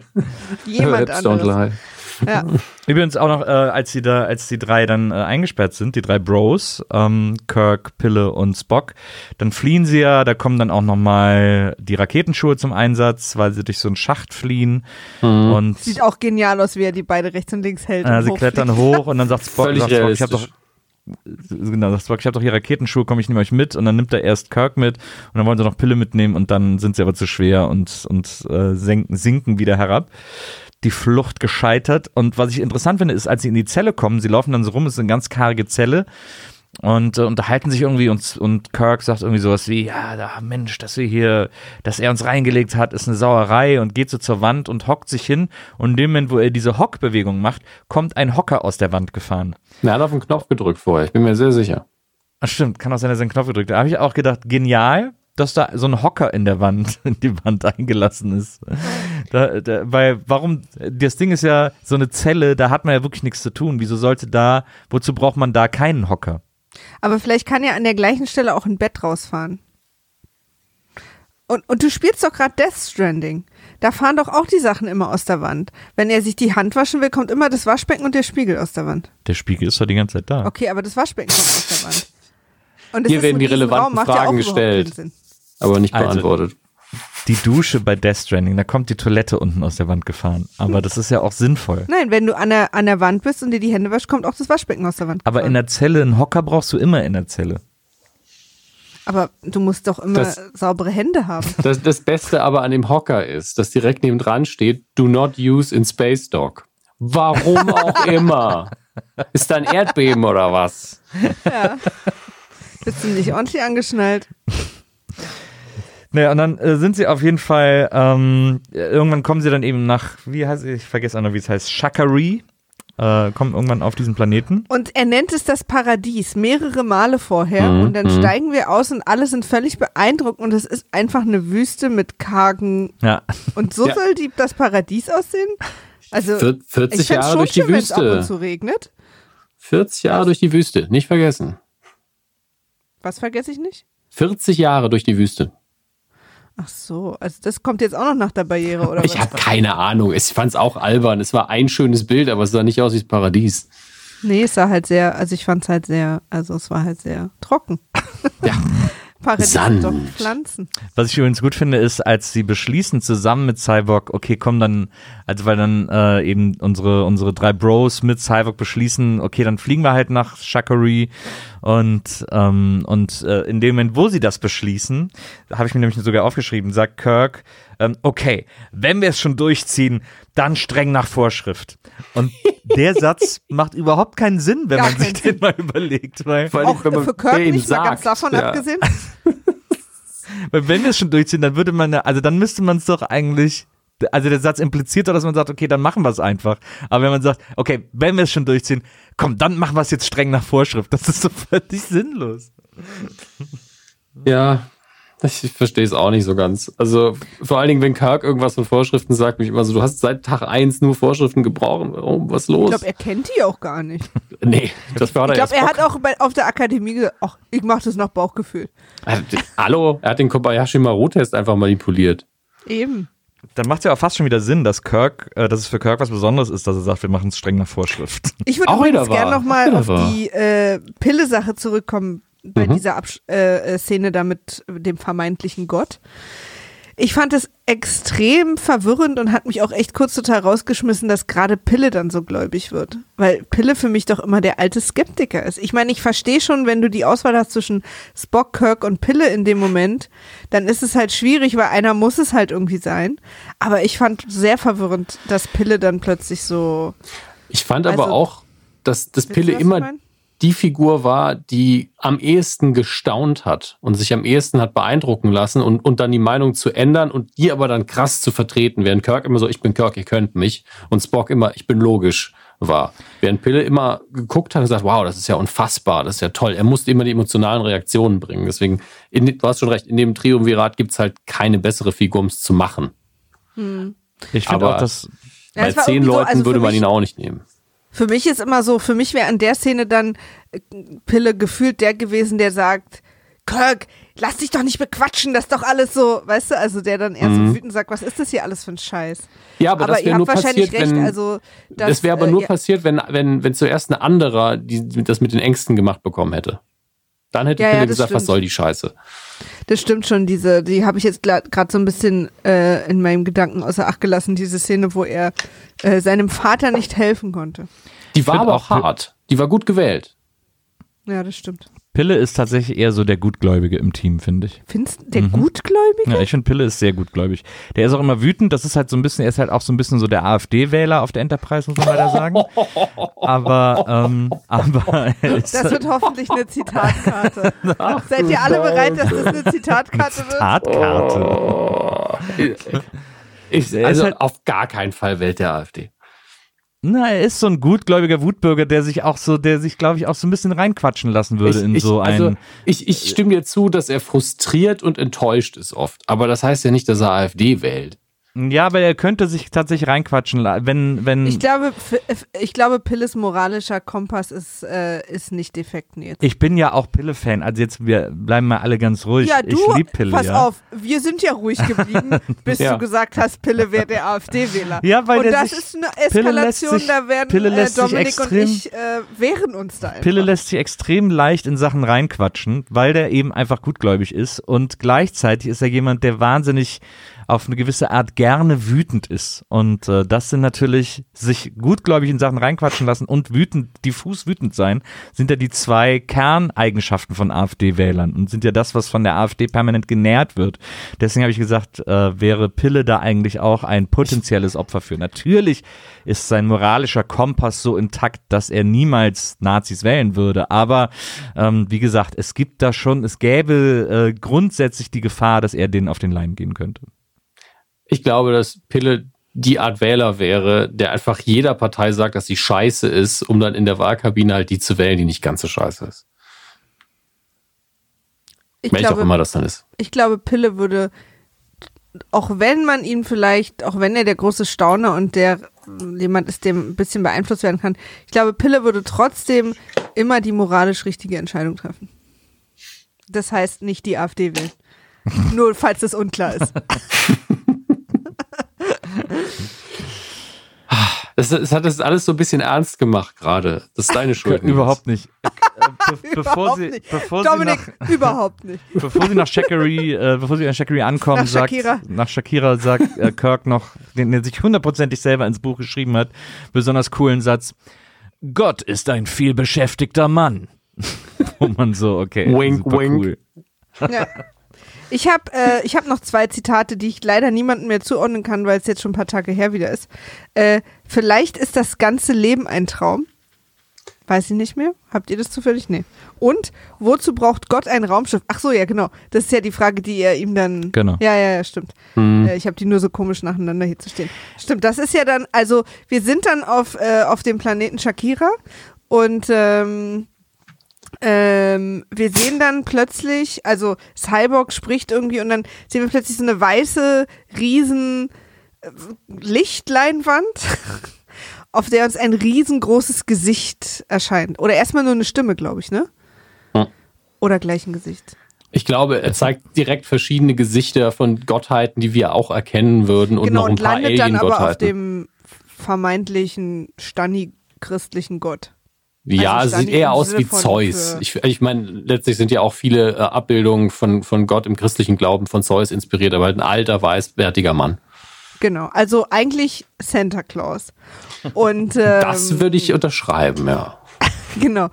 Jemand anderes. Ja. Übrigens auch noch, äh, als die da, als die drei dann äh, eingesperrt sind, die drei Bros, ähm, Kirk, Pille und Spock, dann fliehen sie ja, da kommen dann auch nochmal die Raketenschuhe zum Einsatz, weil sie durch so einen Schacht fliehen und Sieht auch genial aus, wie er die beide rechts und links hält. äh, und sie klettern hoch und dann sagt Spock, sagt Spock ich hab doch genau, sagt Spock, ich habe doch hier Raketenschuhe, komme ich nehme euch mit und dann nimmt er erst Kirk mit und dann wollen sie noch Pille mitnehmen und dann sind sie aber zu schwer und und äh, senken, sinken wieder herab. Die Flucht gescheitert und was ich interessant finde, ist, als sie in die Zelle kommen, sie laufen dann so rum, es ist eine ganz karge Zelle und äh, unterhalten sich irgendwie und, und Kirk sagt irgendwie sowas wie, ja, da, Mensch, dass wir hier, dass er uns reingelegt hat, ist eine Sauerei und geht so zur Wand und hockt sich hin und in dem Moment, wo er diese Hockbewegung macht, kommt ein Hocker aus der Wand gefahren. Er hat auf den Knopf gedrückt vorher. Ich bin mir sehr sicher. Ach stimmt, kann auch sein, dass er den Knopf gedrückt hat. Da habe ich auch gedacht, genial, dass da so ein Hocker in der Wand, in die Wand eingelassen ist. Da, da, weil, warum, das Ding ist ja so eine Zelle, da hat man ja wirklich nichts zu tun. Wieso sollte da, wozu braucht man da keinen Hocker? Aber vielleicht kann er an der gleichen Stelle auch ein Bett rausfahren. Und, und du spielst doch gerade Death Stranding. Da fahren doch auch die Sachen immer aus der Wand. Wenn er sich die Hand waschen will, kommt immer das Waschbecken und der Spiegel aus der Wand. Der Spiegel ist doch die ganze Zeit da. Okay, aber das Waschbecken kommt aus der Wand. Hier werden die relevanten ja auch Fragen überhaupt gestellt. Aber nicht Also- beantwortet. Die Dusche bei Death Stranding, da kommt die Toilette unten aus der Wand gefahren. Aber das ist ja auch sinnvoll. Nein, wenn du an der, an der Wand bist und dir die Hände wäschst, kommt auch das Waschbecken aus der Wand. Aber in gefahren. der Zelle, einen Hocker brauchst du immer in der Zelle. aber du musst doch immer Das- saubere Hände haben. Das, das Beste aber an dem Hocker ist, dass direkt neben dran steht, do not use in Space Dock. Warum auch immer. Ist da ein Erdbeben oder was? Ja. Bist du nicht ordentlich angeschnallt? Naja, und dann äh, sind sie auf jeden Fall, ähm, irgendwann kommen sie dann eben nach, wie heißt ich vergesse auch noch, wie es heißt, Shakari, äh, kommen irgendwann auf diesen Planeten. Und er nennt es das Paradies mehrere Male vorher Mhm, und dann mhm. steigen wir aus und alle sind völlig beeindruckt und es ist einfach eine Wüste mit kargen Ja, und so Ja. soll die, das Paradies aussehen? Also Vier- 40 ich Jahre schon durch die schön, wenn es ab und Wüste. zu regnet. 40 Jahre durch die Wüste, nicht vergessen. Was vergesse ich nicht? 40 Jahre durch die Wüste. Ach so, also das kommt jetzt auch noch nach der Barriere oder Ich habe keine Ahnung. Ich fand es auch albern. Es war ein schönes Bild, aber es sah nicht aus wie das Paradies. Nee, es sah halt sehr, also ich fand es halt sehr, also es war halt sehr trocken. Ja. Paradies Sand. doch Pflanzen. was ich übrigens gut finde, ist, als sie beschließen zusammen mit Cyborg, okay, komm dann, also weil dann äh, eben unsere, unsere drei Bros mit Cyborg beschließen, okay, dann fliegen wir halt nach Shakari und, ähm, und äh, in dem Moment, wo sie das beschließen, habe ich mir nämlich sogar aufgeschrieben, sagt Kirk, ähm, okay, wenn wir es schon durchziehen, dann streng nach Vorschrift. Und der Satz macht überhaupt keinen Sinn, wenn Gar man sich den mal überlegt, weil Vor allem, Auch wenn man für Kirk nicht mal ganz sagt, davon ja. abgesehen. Weil wenn wir es schon durchziehen, dann würde man, also dann müsste man es doch eigentlich, also der Satz impliziert doch, dass man sagt, okay, dann machen wir es einfach. Aber wenn man sagt, okay, wenn wir es schon durchziehen, komm, dann machen wir es jetzt streng nach Vorschrift. Das ist so völlig sinnlos. Ja, ich verstehe es auch nicht so ganz. Also vor allen Dingen, wenn Kirk irgendwas von Vorschriften sagt, mich immer so, du hast seit Tag 1 nur Vorschriften gebraucht. Warum? Was ist Ich los? glaube, er kennt die auch gar nicht. nee, das war Ich glaube, er hat auch bei, auf der Akademie gesagt, ach, ich mache das nach Bauchgefühl. Hallo, er hat den Kobayashi Maru-Test einfach manipuliert. Eben. Dann macht es ja auch fast schon wieder Sinn, dass Kirk, äh, dass es für Kirk was Besonderes ist, dass er sagt, wir machen es streng nach Vorschrift. Ich würde Auch übrigens gerne nochmal auf wahr. die äh, Pille-Sache zurückkommen bei Mhm. dieser Absch äh, äh, Szene da mit dem vermeintlichen Gott. Ich fand es extrem verwirrend und hat mich auch echt kurz total rausgeschmissen, dass gerade Pille dann so gläubig wird. Weil Pille für mich doch immer der alte Skeptiker ist. Ich meine, ich verstehe schon, wenn du die Auswahl hast zwischen Spock, Kirk und Pille in dem Moment, dann ist es halt schwierig, weil einer muss es halt irgendwie sein. Aber ich fand sehr verwirrend, dass Pille dann plötzlich so. Ich fand aber Also- auch, dass das Pille immer? Die Figur war, die am ehesten gestaunt hat und sich am ehesten hat beeindrucken lassen und, und dann die Meinung zu ändern und die aber dann krass zu vertreten, während Kirk immer so, ich bin Kirk, ihr könnt mich und Spock immer, ich bin logisch war. Während Pille immer geguckt hat und gesagt, wow, das ist ja unfassbar, das ist ja toll. Er musste immer die emotionalen Reaktionen bringen. Deswegen, in, du hast schon recht, in dem Triumvirat gibt's halt keine bessere Figur, um es zu machen. Ich finde Aber- auch, dass Ja, Bei es zehn so, Leuten also würde man mich- ihn auch nicht nehmen. Für mich ist immer so, für mich wäre an der Szene dann äh, Pille gefühlt der gewesen, der sagt, Kirk, lass dich doch nicht bequatschen, das ist doch alles so, weißt du, also der dann eher Mhm. so wütend sagt, was ist das hier alles für ein Scheiß? Ja, aber, Aber, das ihr wäre habt nur wahrscheinlich passiert, recht, wenn, also dass, das wäre aber äh, nur ja, passiert, wenn, wenn, wenn zuerst ein anderer die, das mit den Ängsten gemacht bekommen hätte. Dann hätte Ja, Pille ja, gesagt, was stimmt. soll die Scheiße? Das stimmt schon, diese, die habe ich jetzt gerade so ein bisschen äh, in meinem Gedanken außer Acht gelassen, diese Szene, wo er äh, seinem Vater nicht helfen konnte. Die war aber auch hart. Die war gut gewählt. Ja, das stimmt. Pille ist tatsächlich eher so der Gutgläubige im Team, finde ich. Findest du, der Mhm. Gutgläubige? Ja, ich finde Pille ist sehr gutgläubig. Der ist auch immer wütend. Das ist halt so ein bisschen, er ist halt auch so ein bisschen so der AfD-Wähler auf der Enterprise, muss man leider sagen. Aber, ähm, aber er ist Das wird hoffentlich eine Zitatkarte. Seid ihr alle bereit, dass das eine Zitatkarte wird? Tatkarte. Ich, Er ist also halt- auf gar keinen Fall wählt der AfD. Na, er ist so ein gutgläubiger Wutbürger, der sich auch so, der sich, glaube ich, auch so ein bisschen reinquatschen lassen würde ich, in ich, so ein. also ich, ich stimme dir zu, dass er frustriert und enttäuscht ist oft. Aber das heißt ja nicht, dass er AfD wählt. Ja, aber er könnte sich tatsächlich reinquatschen, wenn, wenn. Ich glaube, ich glaube, Pilles moralischer Kompass ist, äh, ist nicht defekt Nils. Ich bin ja auch Pille-Fan, also jetzt wir bleiben mal alle ganz ruhig. Ja, du, ich lieb Pille, pass ja. auf, wir sind ja ruhig geblieben, bis Ja. du gesagt hast, Pille wäre der AfD-Wähler. Ja, weil und der das sich- ist eine Pille lässt Eskalation, sich- da werden Pille äh, Dominik und extrem- ich äh, wehren uns da einfach. Pille lässt sich extrem leicht in Sachen reinquatschen, weil der eben einfach gutgläubig ist und gleichzeitig ist er jemand, der wahnsinnig auf eine gewisse Art gerne wütend ist. Und äh, das sind natürlich sich gutgläubig in Sachen reinquatschen lassen und wütend, diffus wütend sein, sind ja die zwei Kerneigenschaften von AfD-Wählern und sind ja das, was von der AfD permanent genährt wird. Deswegen habe ich gesagt, äh, wäre Pille da eigentlich auch ein potenzielles Opfer für. Natürlich ist sein moralischer Kompass so intakt, dass er niemals Nazis wählen würde. Aber ähm, wie gesagt, es gibt da schon, es gäbe äh, grundsätzlich die Gefahr, dass er denen auf den Leim gehen könnte. Ich glaube, dass Pille die Art Wähler wäre, der einfach jeder Partei sagt, dass sie scheiße ist, um dann in der Wahlkabine halt die zu wählen, die nicht ganz so scheiße ist. ich, Welch auch glaube, immer das dann ist. ich glaube, Pille würde, auch wenn man ihn vielleicht, auch wenn er der große Stauner und der jemand ist, dem ein bisschen beeinflusst werden kann, ich glaube, Pille würde trotzdem immer die moralisch richtige Entscheidung treffen. Das heißt nicht die AfD wählen. Nur falls das unklar ist. Das, das hat das alles so ein bisschen ernst gemacht gerade. Das ist deine Schuld. Überhaupt nicht. Äh, be bevor Überhaupt sie, nicht. bevor sie Dominik, nach, überhaupt nicht. bevor sie nach Shakiri, äh, bevor sie an Shakiri ankommen, Nach sagt, Shakira. nach Shakira sagt äh, Kirk noch, den er sich hundertprozentig selber ins Buch geschrieben hat, besonders coolen Satz. Gott ist ein vielbeschäftigter Mann. Wo man so, okay, Wink, super wink. cool. Ja. Ich habe äh, ich hab noch zwei Zitate, die ich leider niemandem mehr zuordnen kann, weil es jetzt schon ein paar Tage her wieder ist. Äh, vielleicht ist das ganze Leben ein Traum. Weiß ich nicht mehr. Habt ihr das zufällig? Nee. Und wozu braucht Gott ein Raumschiff? Ach so, ja, genau. Das ist ja die Frage, die er ihm dann. Genau. Ja, ja, ja, stimmt. Hm. Äh, ich habe die nur so komisch nacheinander hier zu stehen. Stimmt, das ist ja dann, also wir sind dann auf, äh, auf dem Planeten Shakira und ähm, ähm, wir sehen dann plötzlich, also Cyborg spricht irgendwie und dann sehen wir plötzlich so eine weiße, riesen äh, Lichtleinwand, auf der uns ein riesengroßes Gesicht erscheint. Oder erstmal nur eine Stimme, glaube ich, ne? Hm. Oder gleich ein Gesicht. Ich glaube, er zeigt direkt verschiedene Gesichter von Gottheiten, die wir auch erkennen würden und genau, noch ein und paar landet dann aber auf dem vermeintlichen Stani-christlichen Gott. Ja, Also sieht eher aus wie Zeus. für- Ich, ich meine, letztlich sind ja auch viele äh, Abbildungen von, von Gott im christlichen Glauben von Zeus inspiriert, aber halt ein alter, weißbärtiger Mann. Genau, also eigentlich Santa Claus. Und ähm, Das würde ich unterschreiben, ja. Genau.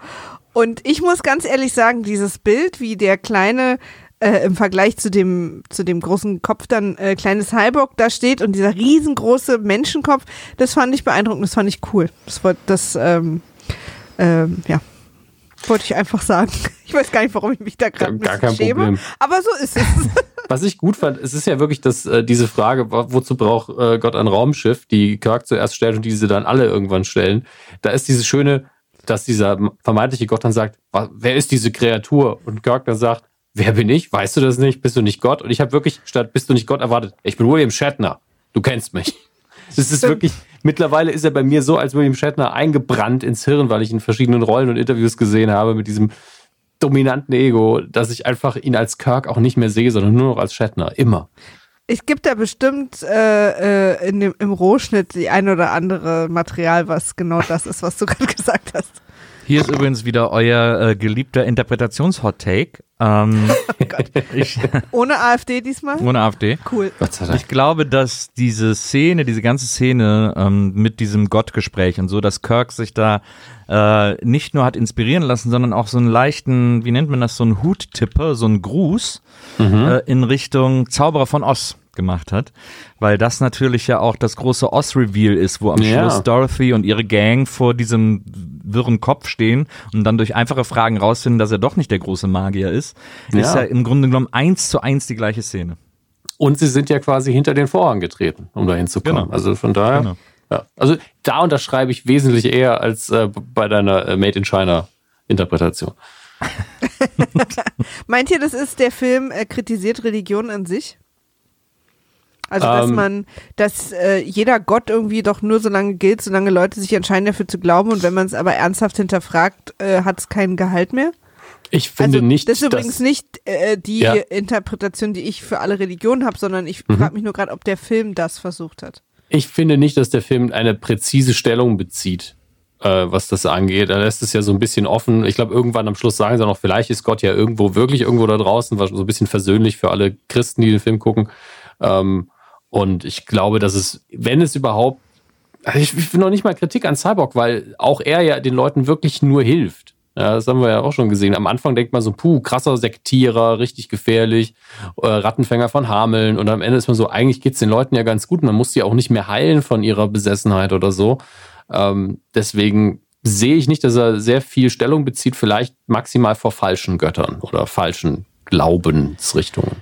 Und ich muss ganz ehrlich sagen, dieses Bild, wie der kleine äh, im Vergleich zu dem zu dem großen Kopf dann äh, kleine Cyborg da steht und dieser riesengroße Menschenkopf, das fand ich beeindruckend, das fand ich cool. Das war das ähm, ähm, ja wollte ich einfach sagen. Ich weiß gar nicht, warum ich mich da gerade Gar kein schäme, Problem. aber so ist es. Was ich gut fand, es ist ja wirklich dass äh, diese Frage, wo- wozu braucht äh, Gott ein Raumschiff, die Kirk zuerst stellt und diese dann alle irgendwann stellen. Da ist diese schöne, dass dieser vermeintliche Gott dann sagt, "Wa- wer ist diese Kreatur? Und Kirk dann sagt, wer bin ich? Weißt du das nicht? Bist du nicht Gott? Und ich habe wirklich statt bist du nicht Gott erwartet, ich bin William Shatner. Du kennst mich. Das ist wirklich, mittlerweile ist er bei mir so als William Shatner eingebrannt ins Hirn, weil ich ihn in verschiedenen Rollen und Interviews gesehen habe mit diesem dominanten Ego, dass ich einfach ihn als Kirk auch nicht mehr sehe, sondern nur noch als Shatner. Immer. Es gibt da bestimmt äh, äh, in dem, im Rohschnitt die ein oder andere Material, was genau das ist, was du gerade gesagt hast. Hier ist übrigens wieder euer äh, geliebter Interpretations-Hot-Take. Ähm, ich, Ohne AfD diesmal? ohne AfD. Cool. Gott sei Dank. Ich glaube, dass diese Szene, diese ganze Szene ähm, mit diesem Gottgespräch und so, dass Kirk sich da äh, nicht nur hat inspirieren lassen, sondern auch so einen leichten, wie nennt man das, so einen Huttipper, so einen Gruß äh, in Richtung Zauberer von Oz gemacht hat, weil das natürlich ja auch das große Oz-Reveal ist, wo am Ja. Schluss Dorothy und ihre Gang vor diesem wirren Kopf stehen und dann durch einfache Fragen rausfinden, dass er doch nicht der große Magier ist, ist Ja. ja im Grunde genommen eins zu eins die gleiche Szene. Und sie sind ja quasi hinter den Vorhang getreten, um da hinzukommen. Genau. Also von daher, Genau. ja. Also da unterschreibe ich wesentlich eher als äh, bei deiner äh, Made in China Interpretation. Meint ihr, das ist der Film äh, kritisiert Religion an sich? Also, dass Ähm. man, dass äh, jeder Gott irgendwie doch nur so lange gilt, solange Leute sich entscheiden, dafür zu glauben und wenn man es aber ernsthaft hinterfragt, äh, hat es keinen Gehalt mehr? Ich finde also, nicht, das ist übrigens dass, nicht äh, die Ja. Interpretation, die ich für alle Religionen habe, sondern ich Mhm. frage mich nur gerade, ob der Film das versucht hat. ich finde nicht, dass der Film eine präzise Stellung bezieht, äh, was das angeht. Er lässt es ja so ein bisschen offen. Ich glaube, irgendwann am Schluss sagen sie noch, vielleicht ist Gott ja irgendwo, wirklich irgendwo da draußen, war so ein bisschen versöhnlich für alle Christen, die den Film gucken. Ähm, und ich glaube, dass es, wenn es überhaupt, also ich, ich will noch nicht mal Kritik an Cyborg, weil auch er ja den Leuten wirklich nur hilft. Ja, das haben wir ja auch schon gesehen. Am Anfang denkt man so, puh, krasser Sektierer, richtig gefährlich, äh, Rattenfänger von Hameln. Und am Ende ist man so, eigentlich geht's den Leuten ja ganz gut. Man muss sie auch nicht mehr heilen von ihrer Besessenheit oder so. Ähm, deswegen sehe ich nicht, dass er sehr viel Stellung bezieht, vielleicht maximal vor falschen Göttern oder falschen Glaubensrichtungen.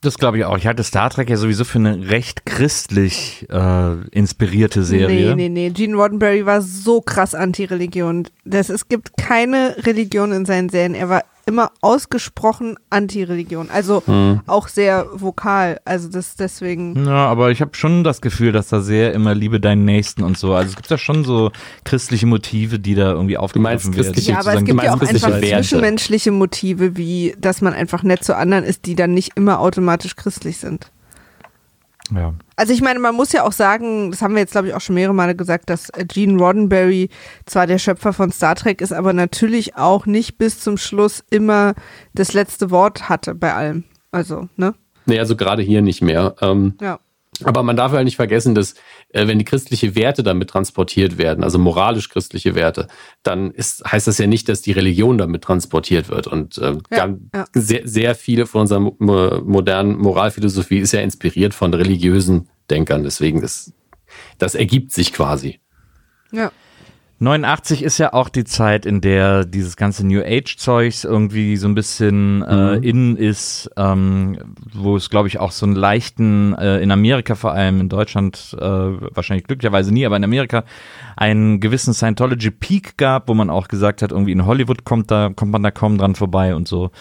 Das glaube ich auch. Ich halte Star Trek ja sowieso für eine recht christlich äh, inspirierte Serie. Nee, nee, nee. Gene Roddenberry war so krass anti-Religion. Es gibt keine Religion in seinen Serien. Er war immer ausgesprochen anti-Religion. Also Hm. auch sehr vokal. Also das deswegen. Ja, aber ich habe schon das Gefühl, dass da sehr immer Liebe deinen Nächsten und so. Also es gibt da schon so christliche Motive, die da irgendwie aufgegriffen werden. Ja, aber es gibt ja auch einfach Werte. zwischenmenschliche Motive, wie dass man einfach nett zu anderen ist, die dann nicht immer automatisch christlich sind. Ja. Also ich meine, man muss ja auch sagen, das haben wir jetzt glaube ich auch schon mehrere Male gesagt, dass Gene Roddenberry zwar der Schöpfer von Star Trek ist, aber natürlich auch nicht bis zum Schluss immer das letzte Wort hatte bei allem. Also, ne? Nee, also gerade hier nicht mehr. Ähm, Ja. Aber man darf ja nicht vergessen, dass äh, wenn die christliche Werte damit transportiert werden, also moralisch christliche Werte, dann ist, heißt das ja nicht, dass die Religion damit transportiert wird. Und äh, Ja, ganz, ja. Sehr, sehr viele von unserer mo modernen Moralphilosophie ist ja inspiriert von religiösen Denkern. Deswegen ist das ergibt sich quasi. Ja. 89 ist ja auch die Zeit, in der dieses ganze New Age Zeugs irgendwie so ein bisschen äh, in ist, ähm, wo es glaube ich auch so einen leichten, äh, in Amerika vor allem, in Deutschland äh, wahrscheinlich glücklicherweise nie, aber in Amerika einen gewissen Scientology Peak gab, wo man auch gesagt hat, irgendwie in Hollywood kommt da, kommt man da kaum dran vorbei und so.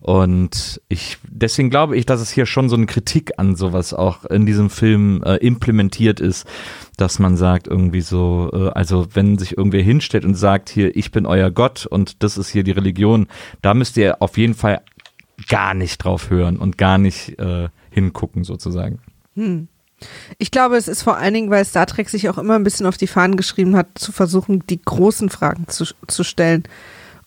Und ich, deswegen glaube ich, dass es hier schon so eine Kritik an sowas auch in diesem Film äh, implementiert ist, dass man sagt irgendwie so, äh, also wenn sich irgendwer hinstellt und sagt hier, ich bin euer Gott und das ist hier die Religion, da müsst ihr auf jeden Fall gar nicht drauf hören und gar nicht äh, hingucken sozusagen. Ich glaube, es ist vor allen Dingen, weil Star Trek sich auch immer ein bisschen auf die Fahnen geschrieben hat, zu versuchen, die großen Fragen zu, zu stellen.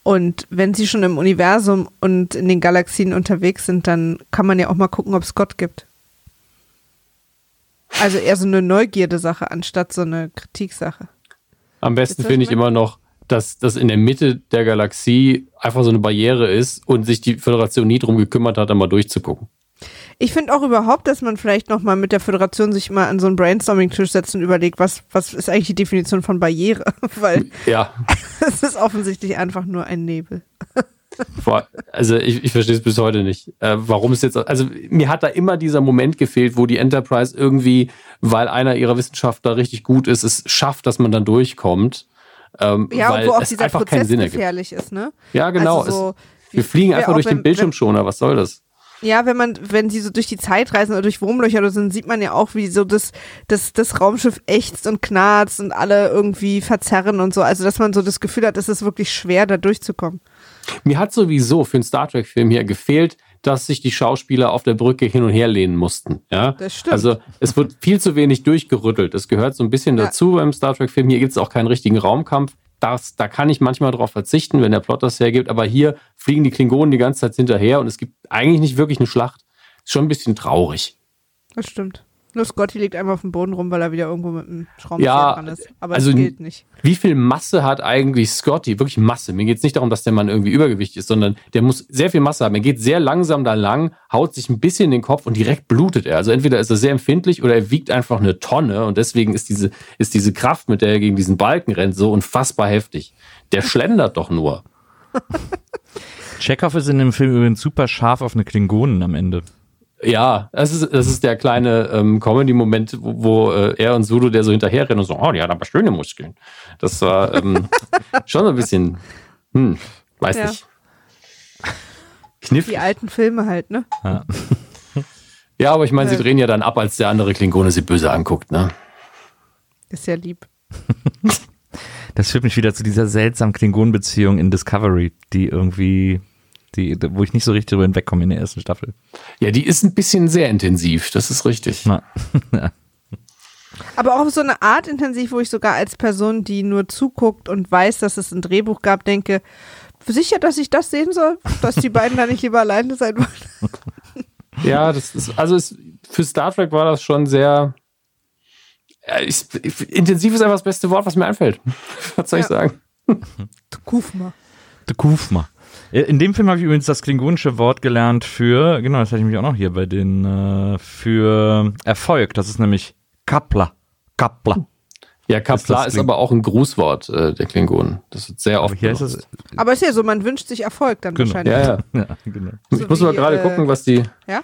Und wenn sie schon im Universum und in den Galaxien unterwegs sind, dann kann man ja auch mal gucken, ob es Gott gibt. Also eher so eine Neugierde-Sache anstatt so eine Kritiksache. Am besten finde ich immer noch, dass das in der Mitte der Galaxie einfach so eine Barriere ist und sich die Föderation nie drum gekümmert hat, da mal durchzugucken. Ich finde auch überhaupt, dass man vielleicht noch mal mit der Föderation sich mal an so einen Brainstorming-Tisch setzt und überlegt, was, was ist eigentlich die Definition von Barriere? Weil Ja, es ist offensichtlich einfach nur ein Nebel. vor, also ich, ich verstehe es bis heute nicht. Äh, warum es jetzt, also mir hat da immer dieser Moment gefehlt, wo die Enterprise irgendwie, weil einer ihrer Wissenschaftler richtig gut ist, es schafft, dass man dann durchkommt. Ähm, Ja, weil und wo auch es dieser einfach keinen Prozess ergibt. gefährlich ist, ne? Ja, genau. Also so, es, wir fliegen einfach durch wenn- den Bildschirmschoner. Was soll das? Ja, wenn man, wenn sie so durch die Zeit reisen oder durch Wurmlöcher oder so, dann sieht man ja auch, wie so das, das, das Raumschiff ächzt und knarzt und alle irgendwie verzerren und so. Also, dass man so das Gefühl hat, es ist wirklich schwer, da durchzukommen. Mir hat sowieso für einen Star Trek-Film hier gefehlt, dass sich die Schauspieler auf der Brücke hin und her lehnen mussten. Ja? Das stimmt. Also es wird viel zu wenig durchgerüttelt. Das gehört so ein bisschen Ja. dazu beim Star Trek-Film. Hier gibt es auch keinen richtigen Raumkampf. Das, da kann ich manchmal drauf verzichten, wenn der Plot das hergibt. Aber hier fliegen die Klingonen die ganze Zeit hinterher und es gibt eigentlich nicht wirklich eine Schlacht. Ist schon ein bisschen traurig. Das stimmt. Nur Scotty liegt einmal auf dem Boden rum, weil er wieder irgendwo mit einem Schraubenzieher Ja, dran ist. Aber also das gilt nicht. Wie viel Masse hat eigentlich Scotty? Wirklich Masse. Mir geht es nicht darum, dass der Mann irgendwie übergewichtig ist, sondern der muss sehr viel Masse haben. Er geht sehr langsam da lang, haut sich ein bisschen in den Kopf und direkt blutet er. Also entweder ist er sehr empfindlich oder er wiegt einfach eine Tonne und deswegen ist diese, ist diese Kraft, mit der er gegen diesen Balken rennt, so unfassbar heftig. Der schlendert doch nur. Chekhov ist in dem Film übrigens super scharf auf eine Klingonen am Ende. Ja, das ist, das ist der kleine ähm, Comedy-Moment, wo, wo äh, er und Sulu der so hinterher rennen und so, oh, die hat aber schöne Muskeln. Das war ähm, schon so ein bisschen, hm, weiß Ja. nicht. Knifflig. Die alten Filme halt, ne? Ja, aber ich meine, sie Ja. drehen ja dann ab, als der andere Klingone sie böse anguckt, ne? Ist ja lieb. Das führt mich wieder zu dieser seltsamen Klingonenbeziehung in Discovery, die irgendwie, die, wo ich nicht so richtig drüber hinwegkomme in der ersten Staffel. Ja, die ist ein bisschen sehr intensiv, das ist richtig. Na, Aber auch auf so eine Art intensiv, wo ich sogar als Person, die nur zuguckt und weiß, dass es ein Drehbuch gab, denke, sicher, dass ich das sehen soll, dass die beiden da nicht lieber alleine sein wollen. Ja, das ist, also es, für Star Trek war das schon sehr. Ja, ich, ich, intensiv ist einfach das beste Wort, was mir einfällt. Was soll ich Ja. sagen? Kuf mal. Kufma. In dem Film habe ich übrigens das klingonische Wort gelernt für, genau, das hatte ich mich auch noch hier bei den, äh, für Erfolg. Das ist nämlich Kapla. Kapla. Ja, Kapla das ist, Kling- aber auch ein Grußwort äh, der Klingonen. Das wird sehr Aber oft hier ist es, Aber ist ja so, man wünscht sich Erfolg dann Genau. wahrscheinlich. Ja, ja. ja, genau. Ich So muss wie, mal gerade äh, gucken, was die, Ja?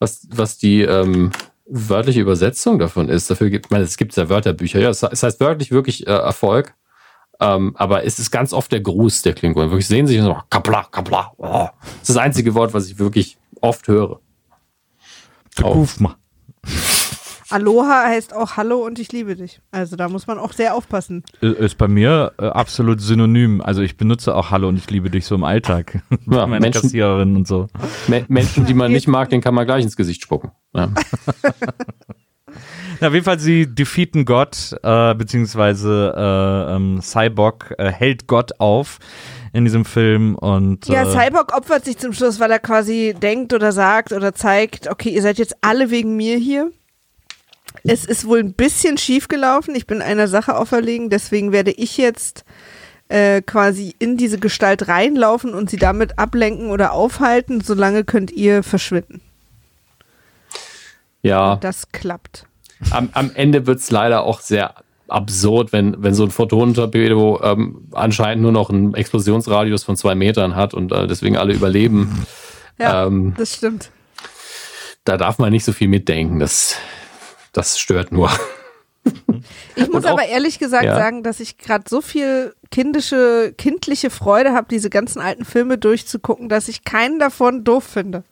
was, was die ähm, wörtliche Übersetzung davon ist. Dafür gibt, ich meine, es gibt ja Wörterbücher. Ja, es, es heißt wörtlich wirklich äh, Erfolg. Ähm, aber es ist ganz oft der Gruß der Klingonen. Wirklich sehen sich und so, kapla, kapla. Oh. Das ist das einzige Wort, was ich wirklich oft höre. De Oh. Kufma. Aloha heißt auch Hallo und ich liebe dich. Also da muss man auch sehr aufpassen. Ist bei mir äh, absolut synonym. Also ich benutze auch Hallo und ich liebe dich so im Alltag. Ja, Meine Menschen- Kassiererin und so. Me Menschen, die man nicht mag, den kann man gleich ins Gesicht spucken. Ja. Ja, auf jeden Fall, sie defeaten Gott, äh, beziehungsweise äh, ähm, Cyborg äh, hält Gott auf in diesem Film und Ja, äh, Cyborg opfert sich zum Schluss, weil er quasi denkt oder sagt oder zeigt, okay, ihr seid jetzt alle wegen mir hier. Es ist wohl ein bisschen schief gelaufen. Ich bin einer Sache auferlegen, deswegen werde ich jetzt äh, quasi in diese Gestalt reinlaufen und sie damit ablenken oder aufhalten. Solange könnt ihr verschwinden. ja, Das klappt. Am, am Ende wird es leider auch sehr absurd, wenn, wenn so ein Photonentorpedo ähm, anscheinend nur noch einen Explosionsradius von zwei Metern hat und äh, deswegen alle überleben. Ja, Ähm, das stimmt. da darf man nicht so viel mitdenken. Das, das stört nur. Ich muss auch- aber ehrlich gesagt Ja. sagen, dass ich gerade so viel kindische, kindliche Freude habe, diese ganzen alten Filme durchzugucken, dass ich keinen davon doof finde.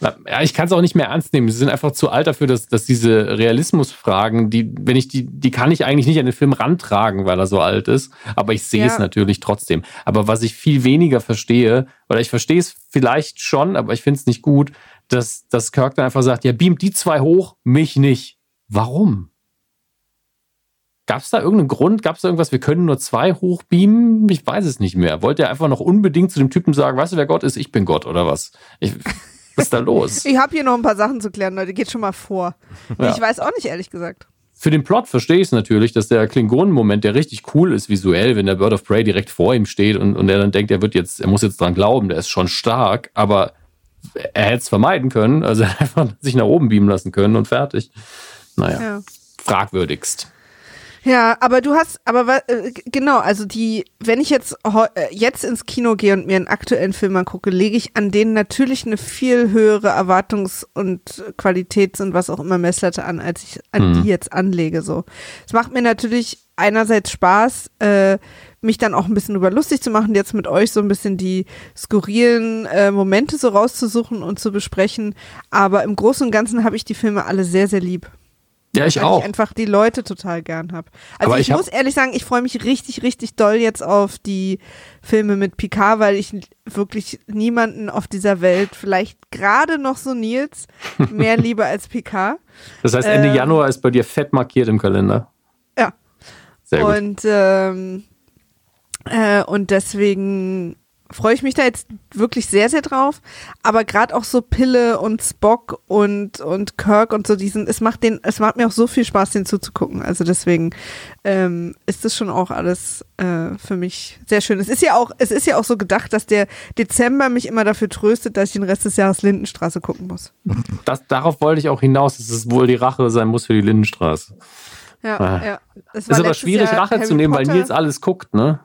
Ja, ich kann es auch nicht mehr ernst nehmen. Sie sind einfach zu alt dafür, dass, dass diese Realismusfragen, die, wenn ich die, die kann ich eigentlich nicht an den Film rantragen, weil er so alt ist. Aber ich sehe Ja. es natürlich trotzdem. Aber was ich viel weniger verstehe, oder ich verstehe es vielleicht schon, aber ich finde es nicht gut, dass, dass Kirk dann einfach sagt, ja, beamt die zwei hoch, mich nicht. Warum? Gab es da irgendeinen Grund? Gab es da irgendwas, wir können nur zwei hochbeamen? Ich weiß es nicht mehr. Wollte er einfach noch unbedingt zu dem Typen sagen, weißt du, wer Gott ist? Ich bin Gott oder was? Ich, was ist da los? Ich habe hier noch ein paar Sachen zu klären, Leute. Geht schon mal vor. Ja. Ich weiß auch nicht, ehrlich gesagt. Für den Plot verstehe ich es natürlich, dass der Klingonen-Moment, der richtig cool ist visuell, wenn der Bird of Prey direkt vor ihm steht und, und er dann denkt, er wird jetzt, er muss jetzt dran glauben, der ist schon stark, aber er hätte es vermeiden können, also er hätte einfach sich nach oben beamen lassen können und fertig. Naja, Ja. fragwürdigst. Ja, aber du hast, aber äh, genau, also die, wenn ich jetzt äh, jetzt ins Kino gehe und mir einen aktuellen Film angucke, lege ich an denen natürlich eine viel höhere Erwartungs- und Qualitäts- und was auch immer Messlatte an, als ich an Mhm. die jetzt anlege. So, es macht mir natürlich einerseits Spaß, äh, mich dann auch ein bisschen drüber lustig zu machen, jetzt mit euch so ein bisschen die skurrilen äh, Momente so rauszusuchen und zu besprechen. Aber im Großen und Ganzen habe ich die Filme alle sehr, sehr lieb Ja, ich weil auch. ich einfach die Leute total gern habe. Also Aber ich, ich muss ehrlich sagen, ich freue mich richtig, richtig doll jetzt auf die Filme mit Picard, weil ich wirklich niemanden auf dieser Welt, vielleicht gerade noch so Nils, mehr liebe als Picard. Das heißt, Ende ähm, Januar ist bei dir fett markiert im Kalender. Ja. Sehr gut. Und, ähm, äh, und deswegen freue ich mich da jetzt wirklich sehr, sehr drauf. Aber gerade auch so Pille und Spock und, und Kirk und so diesen, es macht den, es macht mir auch so viel Spaß, den zuzugucken. Also deswegen ähm, ist das schon auch alles äh, für mich sehr schön. Es ist ja auch, es ist ja auch so gedacht, dass der Dezember mich immer dafür tröstet, dass ich den Rest des Jahres Lindenstraße gucken muss. Das, darauf wollte ich auch hinaus, dass es wohl die Rache sein muss für die Lindenstraße. Ja, Ah. ja. Es Ist aber schwierig, Jahr Rache Harry zu nehmen, weil Potter- Nils alles guckt, ne?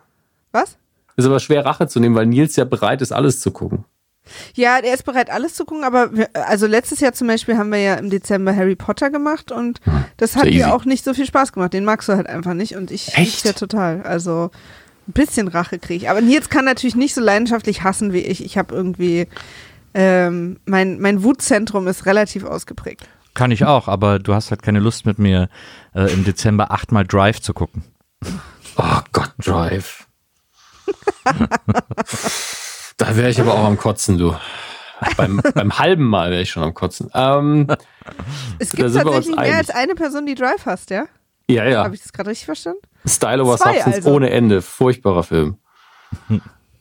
Was? Ist aber schwer, Rache zu nehmen, weil Nils ja bereit ist, alles zu gucken. Ja, der ist bereit, alles zu gucken, aber wir, also letztes Jahr zum Beispiel haben wir ja im Dezember Harry Potter gemacht und das hat easy. auch nicht so viel Spaß gemacht. Den magst du halt einfach nicht und ich Echt? ja total. Also ein bisschen Rache kriege ich. Aber Nils kann natürlich nicht so leidenschaftlich hassen wie ich. Ich habe irgendwie, ähm, mein, mein Wutzentrum ist relativ ausgeprägt. Kann ich auch, aber du hast halt keine Lust mit mir äh, im Dezember achtmal Drive zu gucken. Oh Gott, Drive. Da wäre ich aber auch am Kotzen, du. beim, beim halben Mal wäre ich schon am Kotzen. Ähm, Es Da gibt tatsächlich mehr einig. als eine Person, die Drive hasst, ja? ja, ja. Habe ich das gerade richtig verstanden? Style over Zwei Substance also. ohne Ende. Furchtbarer Film.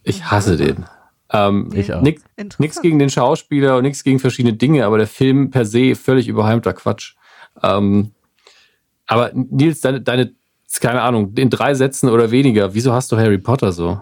Ich hasse den. Ähm, Ich auch. Nix, nix gegen den Schauspieler und nichts gegen verschiedene Dinge, aber der Film per se völlig überheimter Quatsch. Ähm, aber Nils, deine, deine, keine Ahnung, in drei Sätzen oder weniger, wieso hast du Harry Potter so?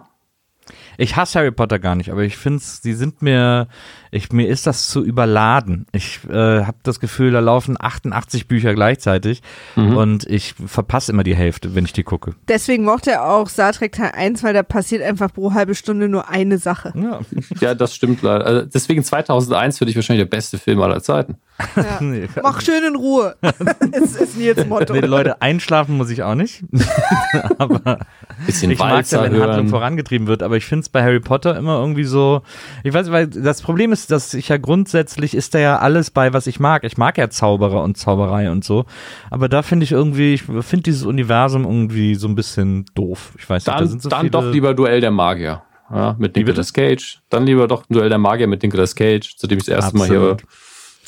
Ich hasse Harry Potter gar nicht, aber ich finde, sie sind mir, ich, mir ist das zu überladen. Ich äh, habe das Gefühl, da laufen 88 Bücher gleichzeitig und ich verpasse immer die Hälfte, wenn ich die gucke. Deswegen mochte er auch Star Trek Teil 1, weil da passiert einfach pro halbe Stunde nur eine Sache. Ja. Ja, das stimmt leider. Also deswegen 2001 für dich wahrscheinlich der beste Film aller Zeiten. Ja. Nee. Mach schön in Ruhe. ist, ist Nils Motto. Nee, Leute, einschlafen muss ich auch nicht. aber Bisschen ich mag ja, Walzer wenn Handlung hören. vorangetrieben wird, aber ich finde es bei Harry Potter immer irgendwie so, ich weiß, weil das Problem ist, dass ich ja grundsätzlich ist da ja alles bei, was ich mag. Ich mag ja Zauberer und Zauberei und so, aber da finde ich irgendwie, ich finde dieses Universum irgendwie so ein bisschen doof. Ich weiß nicht, da Dann, sind so dann viele, doch lieber Duell der Magier. Ja, mit? Nicolas Cage. Dann lieber doch ein Duell der Magier mit Nicolas Cage, zu dem ich das erste Mal hier. Absolut.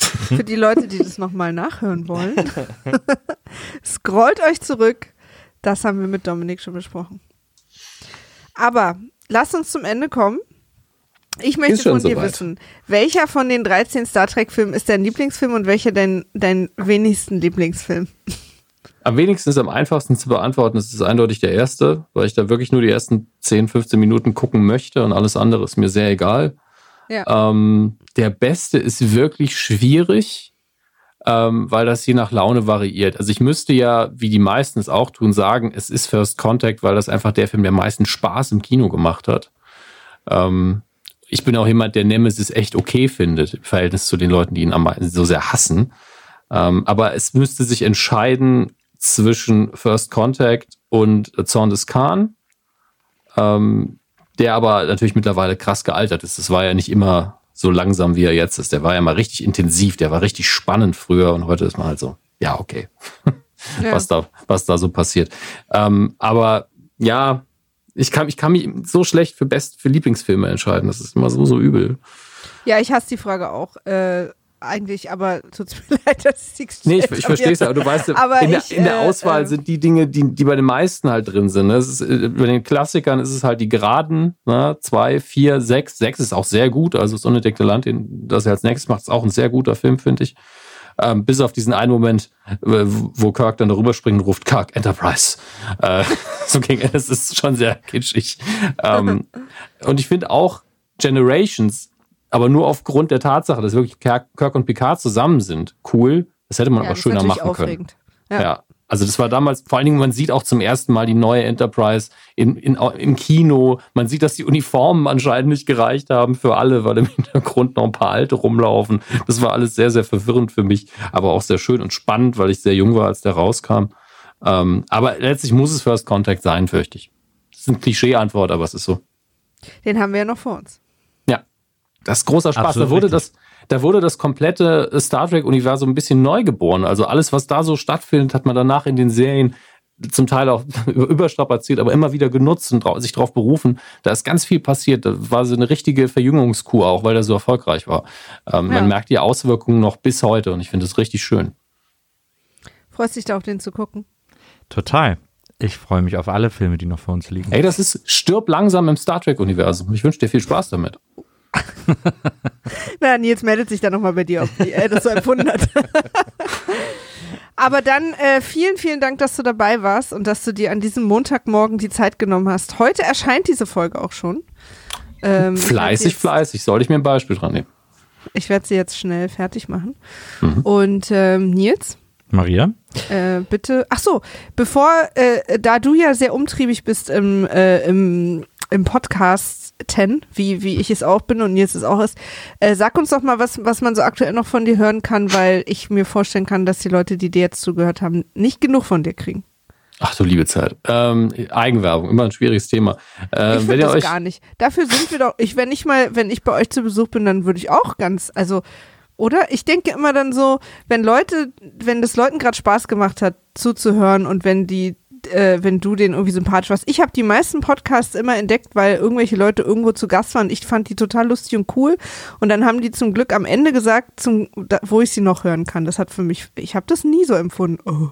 Für die Leute, die das nochmal nachhören wollen. Scrollt euch zurück. Das haben wir mit Dominik schon besprochen. Aber lasst uns zum Ende kommen. Ich möchte von dir soweit. wissen, welcher von den 13 Star Trek-Filmen ist dein Lieblingsfilm und welcher dein, dein wenigsten Lieblingsfilm? Am wenigsten ist am einfachsten zu beantworten, das ist eindeutig der erste, weil ich da wirklich nur die ersten 10, 15 Minuten gucken möchte und alles andere ist mir sehr egal. Ja. Ähm, der beste ist wirklich schwierig, ähm, weil das je nach Laune variiert. Also ich müsste ja, wie die meisten es auch tun, sagen, es ist First Contact, weil das einfach der Film, der meisten Spaß im Kino gemacht hat. Ähm, ich bin auch jemand, der Nemesis echt okay findet, im Verhältnis zu den Leuten, die ihn am meisten so sehr hassen. Ähm, aber es müsste sich entscheiden zwischen First Contact und Zorn des Khan, ähm, der aber natürlich mittlerweile krass gealtert ist. Das war ja nicht immer so langsam, wie er jetzt ist. Der war ja mal richtig intensiv, der war richtig spannend früher und heute ist man halt so, ja, okay, Ja. was, da, was da so passiert. Ähm, aber ja, ich kann, ich kann mich so schlecht für Best, für Lieblingsfilme entscheiden. Das ist immer so, so übel. Ja, ich hasse die Frage auch. Äh, eigentlich, aber tut's mir leid, dass ich Nee, ich, ich verstehe es aber du weißt, Aber in, der, ich, in der äh, Auswahl äh, sind die Dinge, die, die bei den meisten halt drin sind. Ne? Ist, äh, bei den Klassikern ist es halt die Geraden, ne? zwei, vier, sechs. Sechs ist auch sehr gut, also das unentdeckte Land, das er als nächstes macht, ist auch ein sehr guter Film, finde ich. Ähm, bis auf diesen einen Moment, wo Kirk dann darüber springt und ruft, Kirk, Enterprise. Äh, so ging es, ist schon sehr kitschig. Ähm, und ich finde auch Generations, aber nur aufgrund der Tatsache, dass wirklich Kirk, und Picard zusammen sind, cool. Das hätte man ja, aber schöner machen können. aufregend. Ja. Ja. Also das war damals, vor allen Dingen, man sieht auch zum ersten Mal die neue Enterprise in, in, im Kino. Man sieht, dass die Uniformen anscheinend nicht gereicht haben für alle, weil im Hintergrund noch ein paar alte rumlaufen. Das war alles sehr, sehr verwirrend für mich, aber auch sehr schön und spannend, weil ich sehr jung war, als der rauskam. Ähm, aber letztlich muss es First Contact sein, fürchte ich. Das ist eine Klischee-Antwort, aber es ist so. Den haben wir ja noch vor uns. Das ist großer Spaß. Absolut da wurde richtig. das, da wurde das komplette Star Trek-Universum ein bisschen neu geboren. Also alles, was da so stattfindet, hat man danach in den Serien zum Teil auch überstrapaziert, aber immer wieder genutzt und sich darauf berufen. Da ist ganz viel passiert. Da war so eine richtige Verjüngungskur auch, weil er so erfolgreich war. Ähm, Ja. Man merkt die Auswirkungen noch bis heute und ich finde das richtig schön. Freust dich da auf den zu gucken? Total. Ich freue mich auf alle Filme, die noch vor uns liegen. Ey, das ist stirb langsam im Star Trek-Universum. Ich wünsche dir viel Spaß damit. Na, Nils meldet sich dann nochmal bei dir, ob er das so empfunden hat. Aber dann äh, vielen, vielen Dank, dass du dabei warst und dass du dir an diesem Montagmorgen die Zeit genommen hast. Heute erscheint diese Folge auch schon. Ähm, Fleißig, jetzt- fleißig. Soll ich mir ein Beispiel dran nehmen? Ich werde sie jetzt schnell fertig machen. Mhm. Und ähm, Nils, Maria? äh, bitte. Ach so, bevor, äh, da du ja sehr umtriebig bist im, äh, im, im Podcast 10, wie, wie ich es auch bin und Nils es auch ist, äh, sag uns doch mal, was, was man so aktuell noch von dir hören kann, weil ich mir vorstellen kann, dass die Leute, die dir jetzt zugehört haben, nicht genug von dir kriegen. Ach du liebe Zeit. Ähm, Eigenwerbung, immer ein schwieriges Thema. Ähm, ich finde das euch, gar nicht. Dafür sind wir doch, ich, wenn ich mal, wenn ich bei euch zu Besuch bin, dann würde ich auch ganz, also, oder? Ich denke immer dann so, wenn Leute, wenn das Leuten gerade Spaß gemacht hat, zuzuhören und wenn die, äh, wenn du denen irgendwie sympathisch warst. Ich habe die meisten Podcasts immer entdeckt, weil irgendwelche Leute irgendwo zu Gast waren. Ich fand die total lustig und cool. Und dann haben die zum Glück am Ende gesagt, zum, da, wo ich sie noch hören kann. Das hat für mich, ich habe das nie so empfunden. Oh.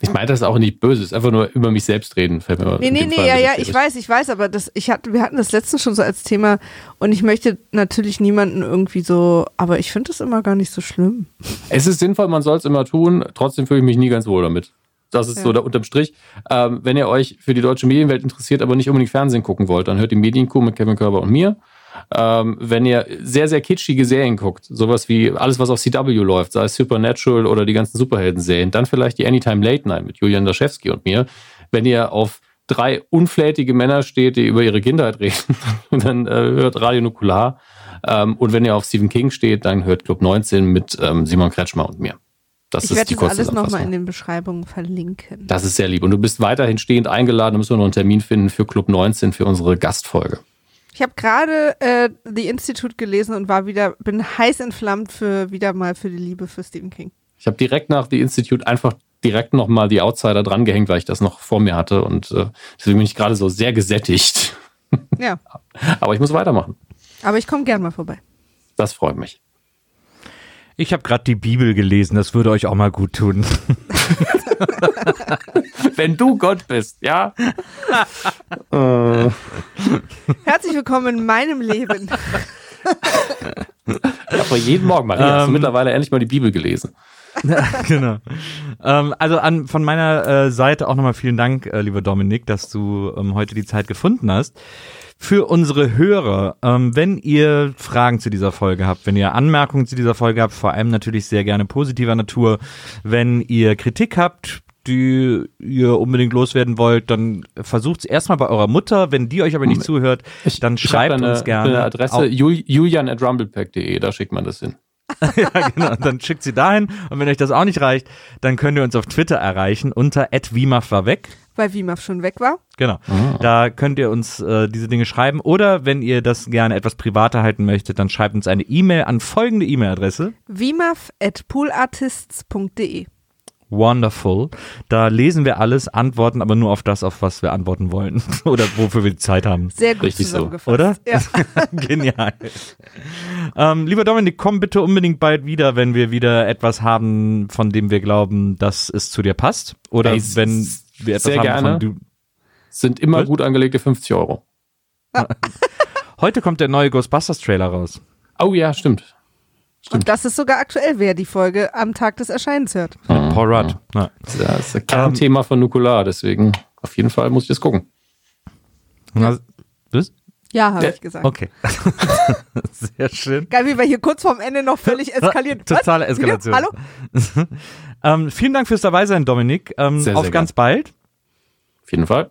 ich meine das auch nicht böse, es ist einfach nur über mich selbst reden. Fällt mir Nee, nee, nee, ja, ja, ich weiß, ich weiß, aber das, ich hatte, wir hatten das letztens schon so als Thema und ich möchte natürlich niemanden irgendwie so, aber ich finde das immer gar nicht so schlimm. Es ist sinnvoll, man soll es immer tun. Trotzdem fühle ich mich nie ganz wohl damit. Das ist Ja. so der unterm Strich. Ähm, wenn ihr euch für die deutsche Medienwelt interessiert, aber nicht unbedingt Fernsehen gucken wollt, dann hört die Medienkuh mit Kevin Körber und mir. Ähm, wenn ihr sehr, sehr kitschige Serien guckt, sowas wie alles, was auf CW läuft, sei es Supernatural oder die ganzen Superhelden-Serien, dann vielleicht die Anytime Late Night mit Julian Daschewski und mir. Wenn ihr auf drei unflätige Männer steht, die über ihre Kindheit reden, dann äh, hört Radio Nukular. Ähm, und wenn ihr auf Stephen King steht, dann hört Club 19 mit ähm, Simon Kretschmer und mir. Das ich werde das alles nochmal in den Beschreibungen verlinken. Das ist sehr lieb. Und du bist weiterhin stehend eingeladen. Da müssen wir noch einen Termin finden für Club 19 für unsere Gastfolge. Ich habe gerade äh, The Institute gelesen und war wieder, bin heiß entflammt für wieder mal für die Liebe für Stephen King. Ich habe direkt nach The Institute einfach direkt nochmal die Outsider drangehängt, weil ich das noch vor mir hatte. Und äh, deswegen bin ich gerade so sehr gesättigt. Ja, Aber ich muss weitermachen. aber ich komme gern mal vorbei. Das freut mich. Ich habe gerade die Bibel gelesen, das würde euch auch mal gut tun. Wenn du Gott bist, ja? Herzlich willkommen in meinem Leben. Aber jeden Morgen, Maria, hast du Ähm. mittlerweile endlich mal die Bibel gelesen. genau. Ähm, also an, von meiner äh, Seite auch nochmal vielen Dank, äh, lieber Dominik, dass du ähm, heute die Zeit gefunden hast. Für unsere Hörer, ähm, wenn ihr Fragen zu dieser Folge habt, wenn ihr Anmerkungen zu dieser Folge habt, vor allem natürlich sehr gerne positiver Natur, wenn ihr Kritik habt, die ihr unbedingt loswerden wollt, dann versucht es erstmal bei eurer Mutter. Wenn die euch aber nicht zuhört, dann Ich schreibt da eine, uns gerne. Eine Adresse julian at rumblepack.de, da schickt man das hin. ja, genau. Dann schickt sie dahin. Und wenn euch das auch nicht reicht, dann könnt ihr uns auf Twitter erreichen unter @wimaf war weg. Weil Wimaf schon weg war. Genau. Da könnt ihr uns äh, diese Dinge schreiben. Oder wenn ihr das gerne etwas privater halten möchtet, dann schreibt uns eine E-Mail an folgende E-Mail-Adresse. Wimaf at poolartists.de. Wonderful. Da lesen wir alles, antworten aber nur auf das, auf was wir antworten wollen oder wofür wir die Zeit haben. Sehr gut Richtig zusammengefasst. So, oder? Ja. Genial. Ähm, lieber Dominik, komm bitte unbedingt bald wieder, wenn wir wieder etwas haben, von dem wir glauben, dass es zu dir passt. Oder Ey, wenn wir etwas sehr haben, gerne. du sind immer gut angelegte 50 Euro. Heute kommt der neue Ghostbusters-Trailer raus. Oh ja, stimmt. Stimmt. Und das ist sogar aktuell, wer die Folge am Tag des Erscheinens hört. Mhm. Paul Rudd. Ja. Das ist ein Kernthema von Nukular, deswegen auf jeden Fall muss ich das gucken. Na, was? Ja, habe ich gesagt. Okay. Sehr schön. Geil, wie wir hier kurz vorm Ende noch völlig eskalieren. Totale Eskalation. Hallo? ähm, vielen Dank fürs Dabeisein, Dominik. Ähm, sehr, auf sehr ganz gern. bald. Auf jeden Fall.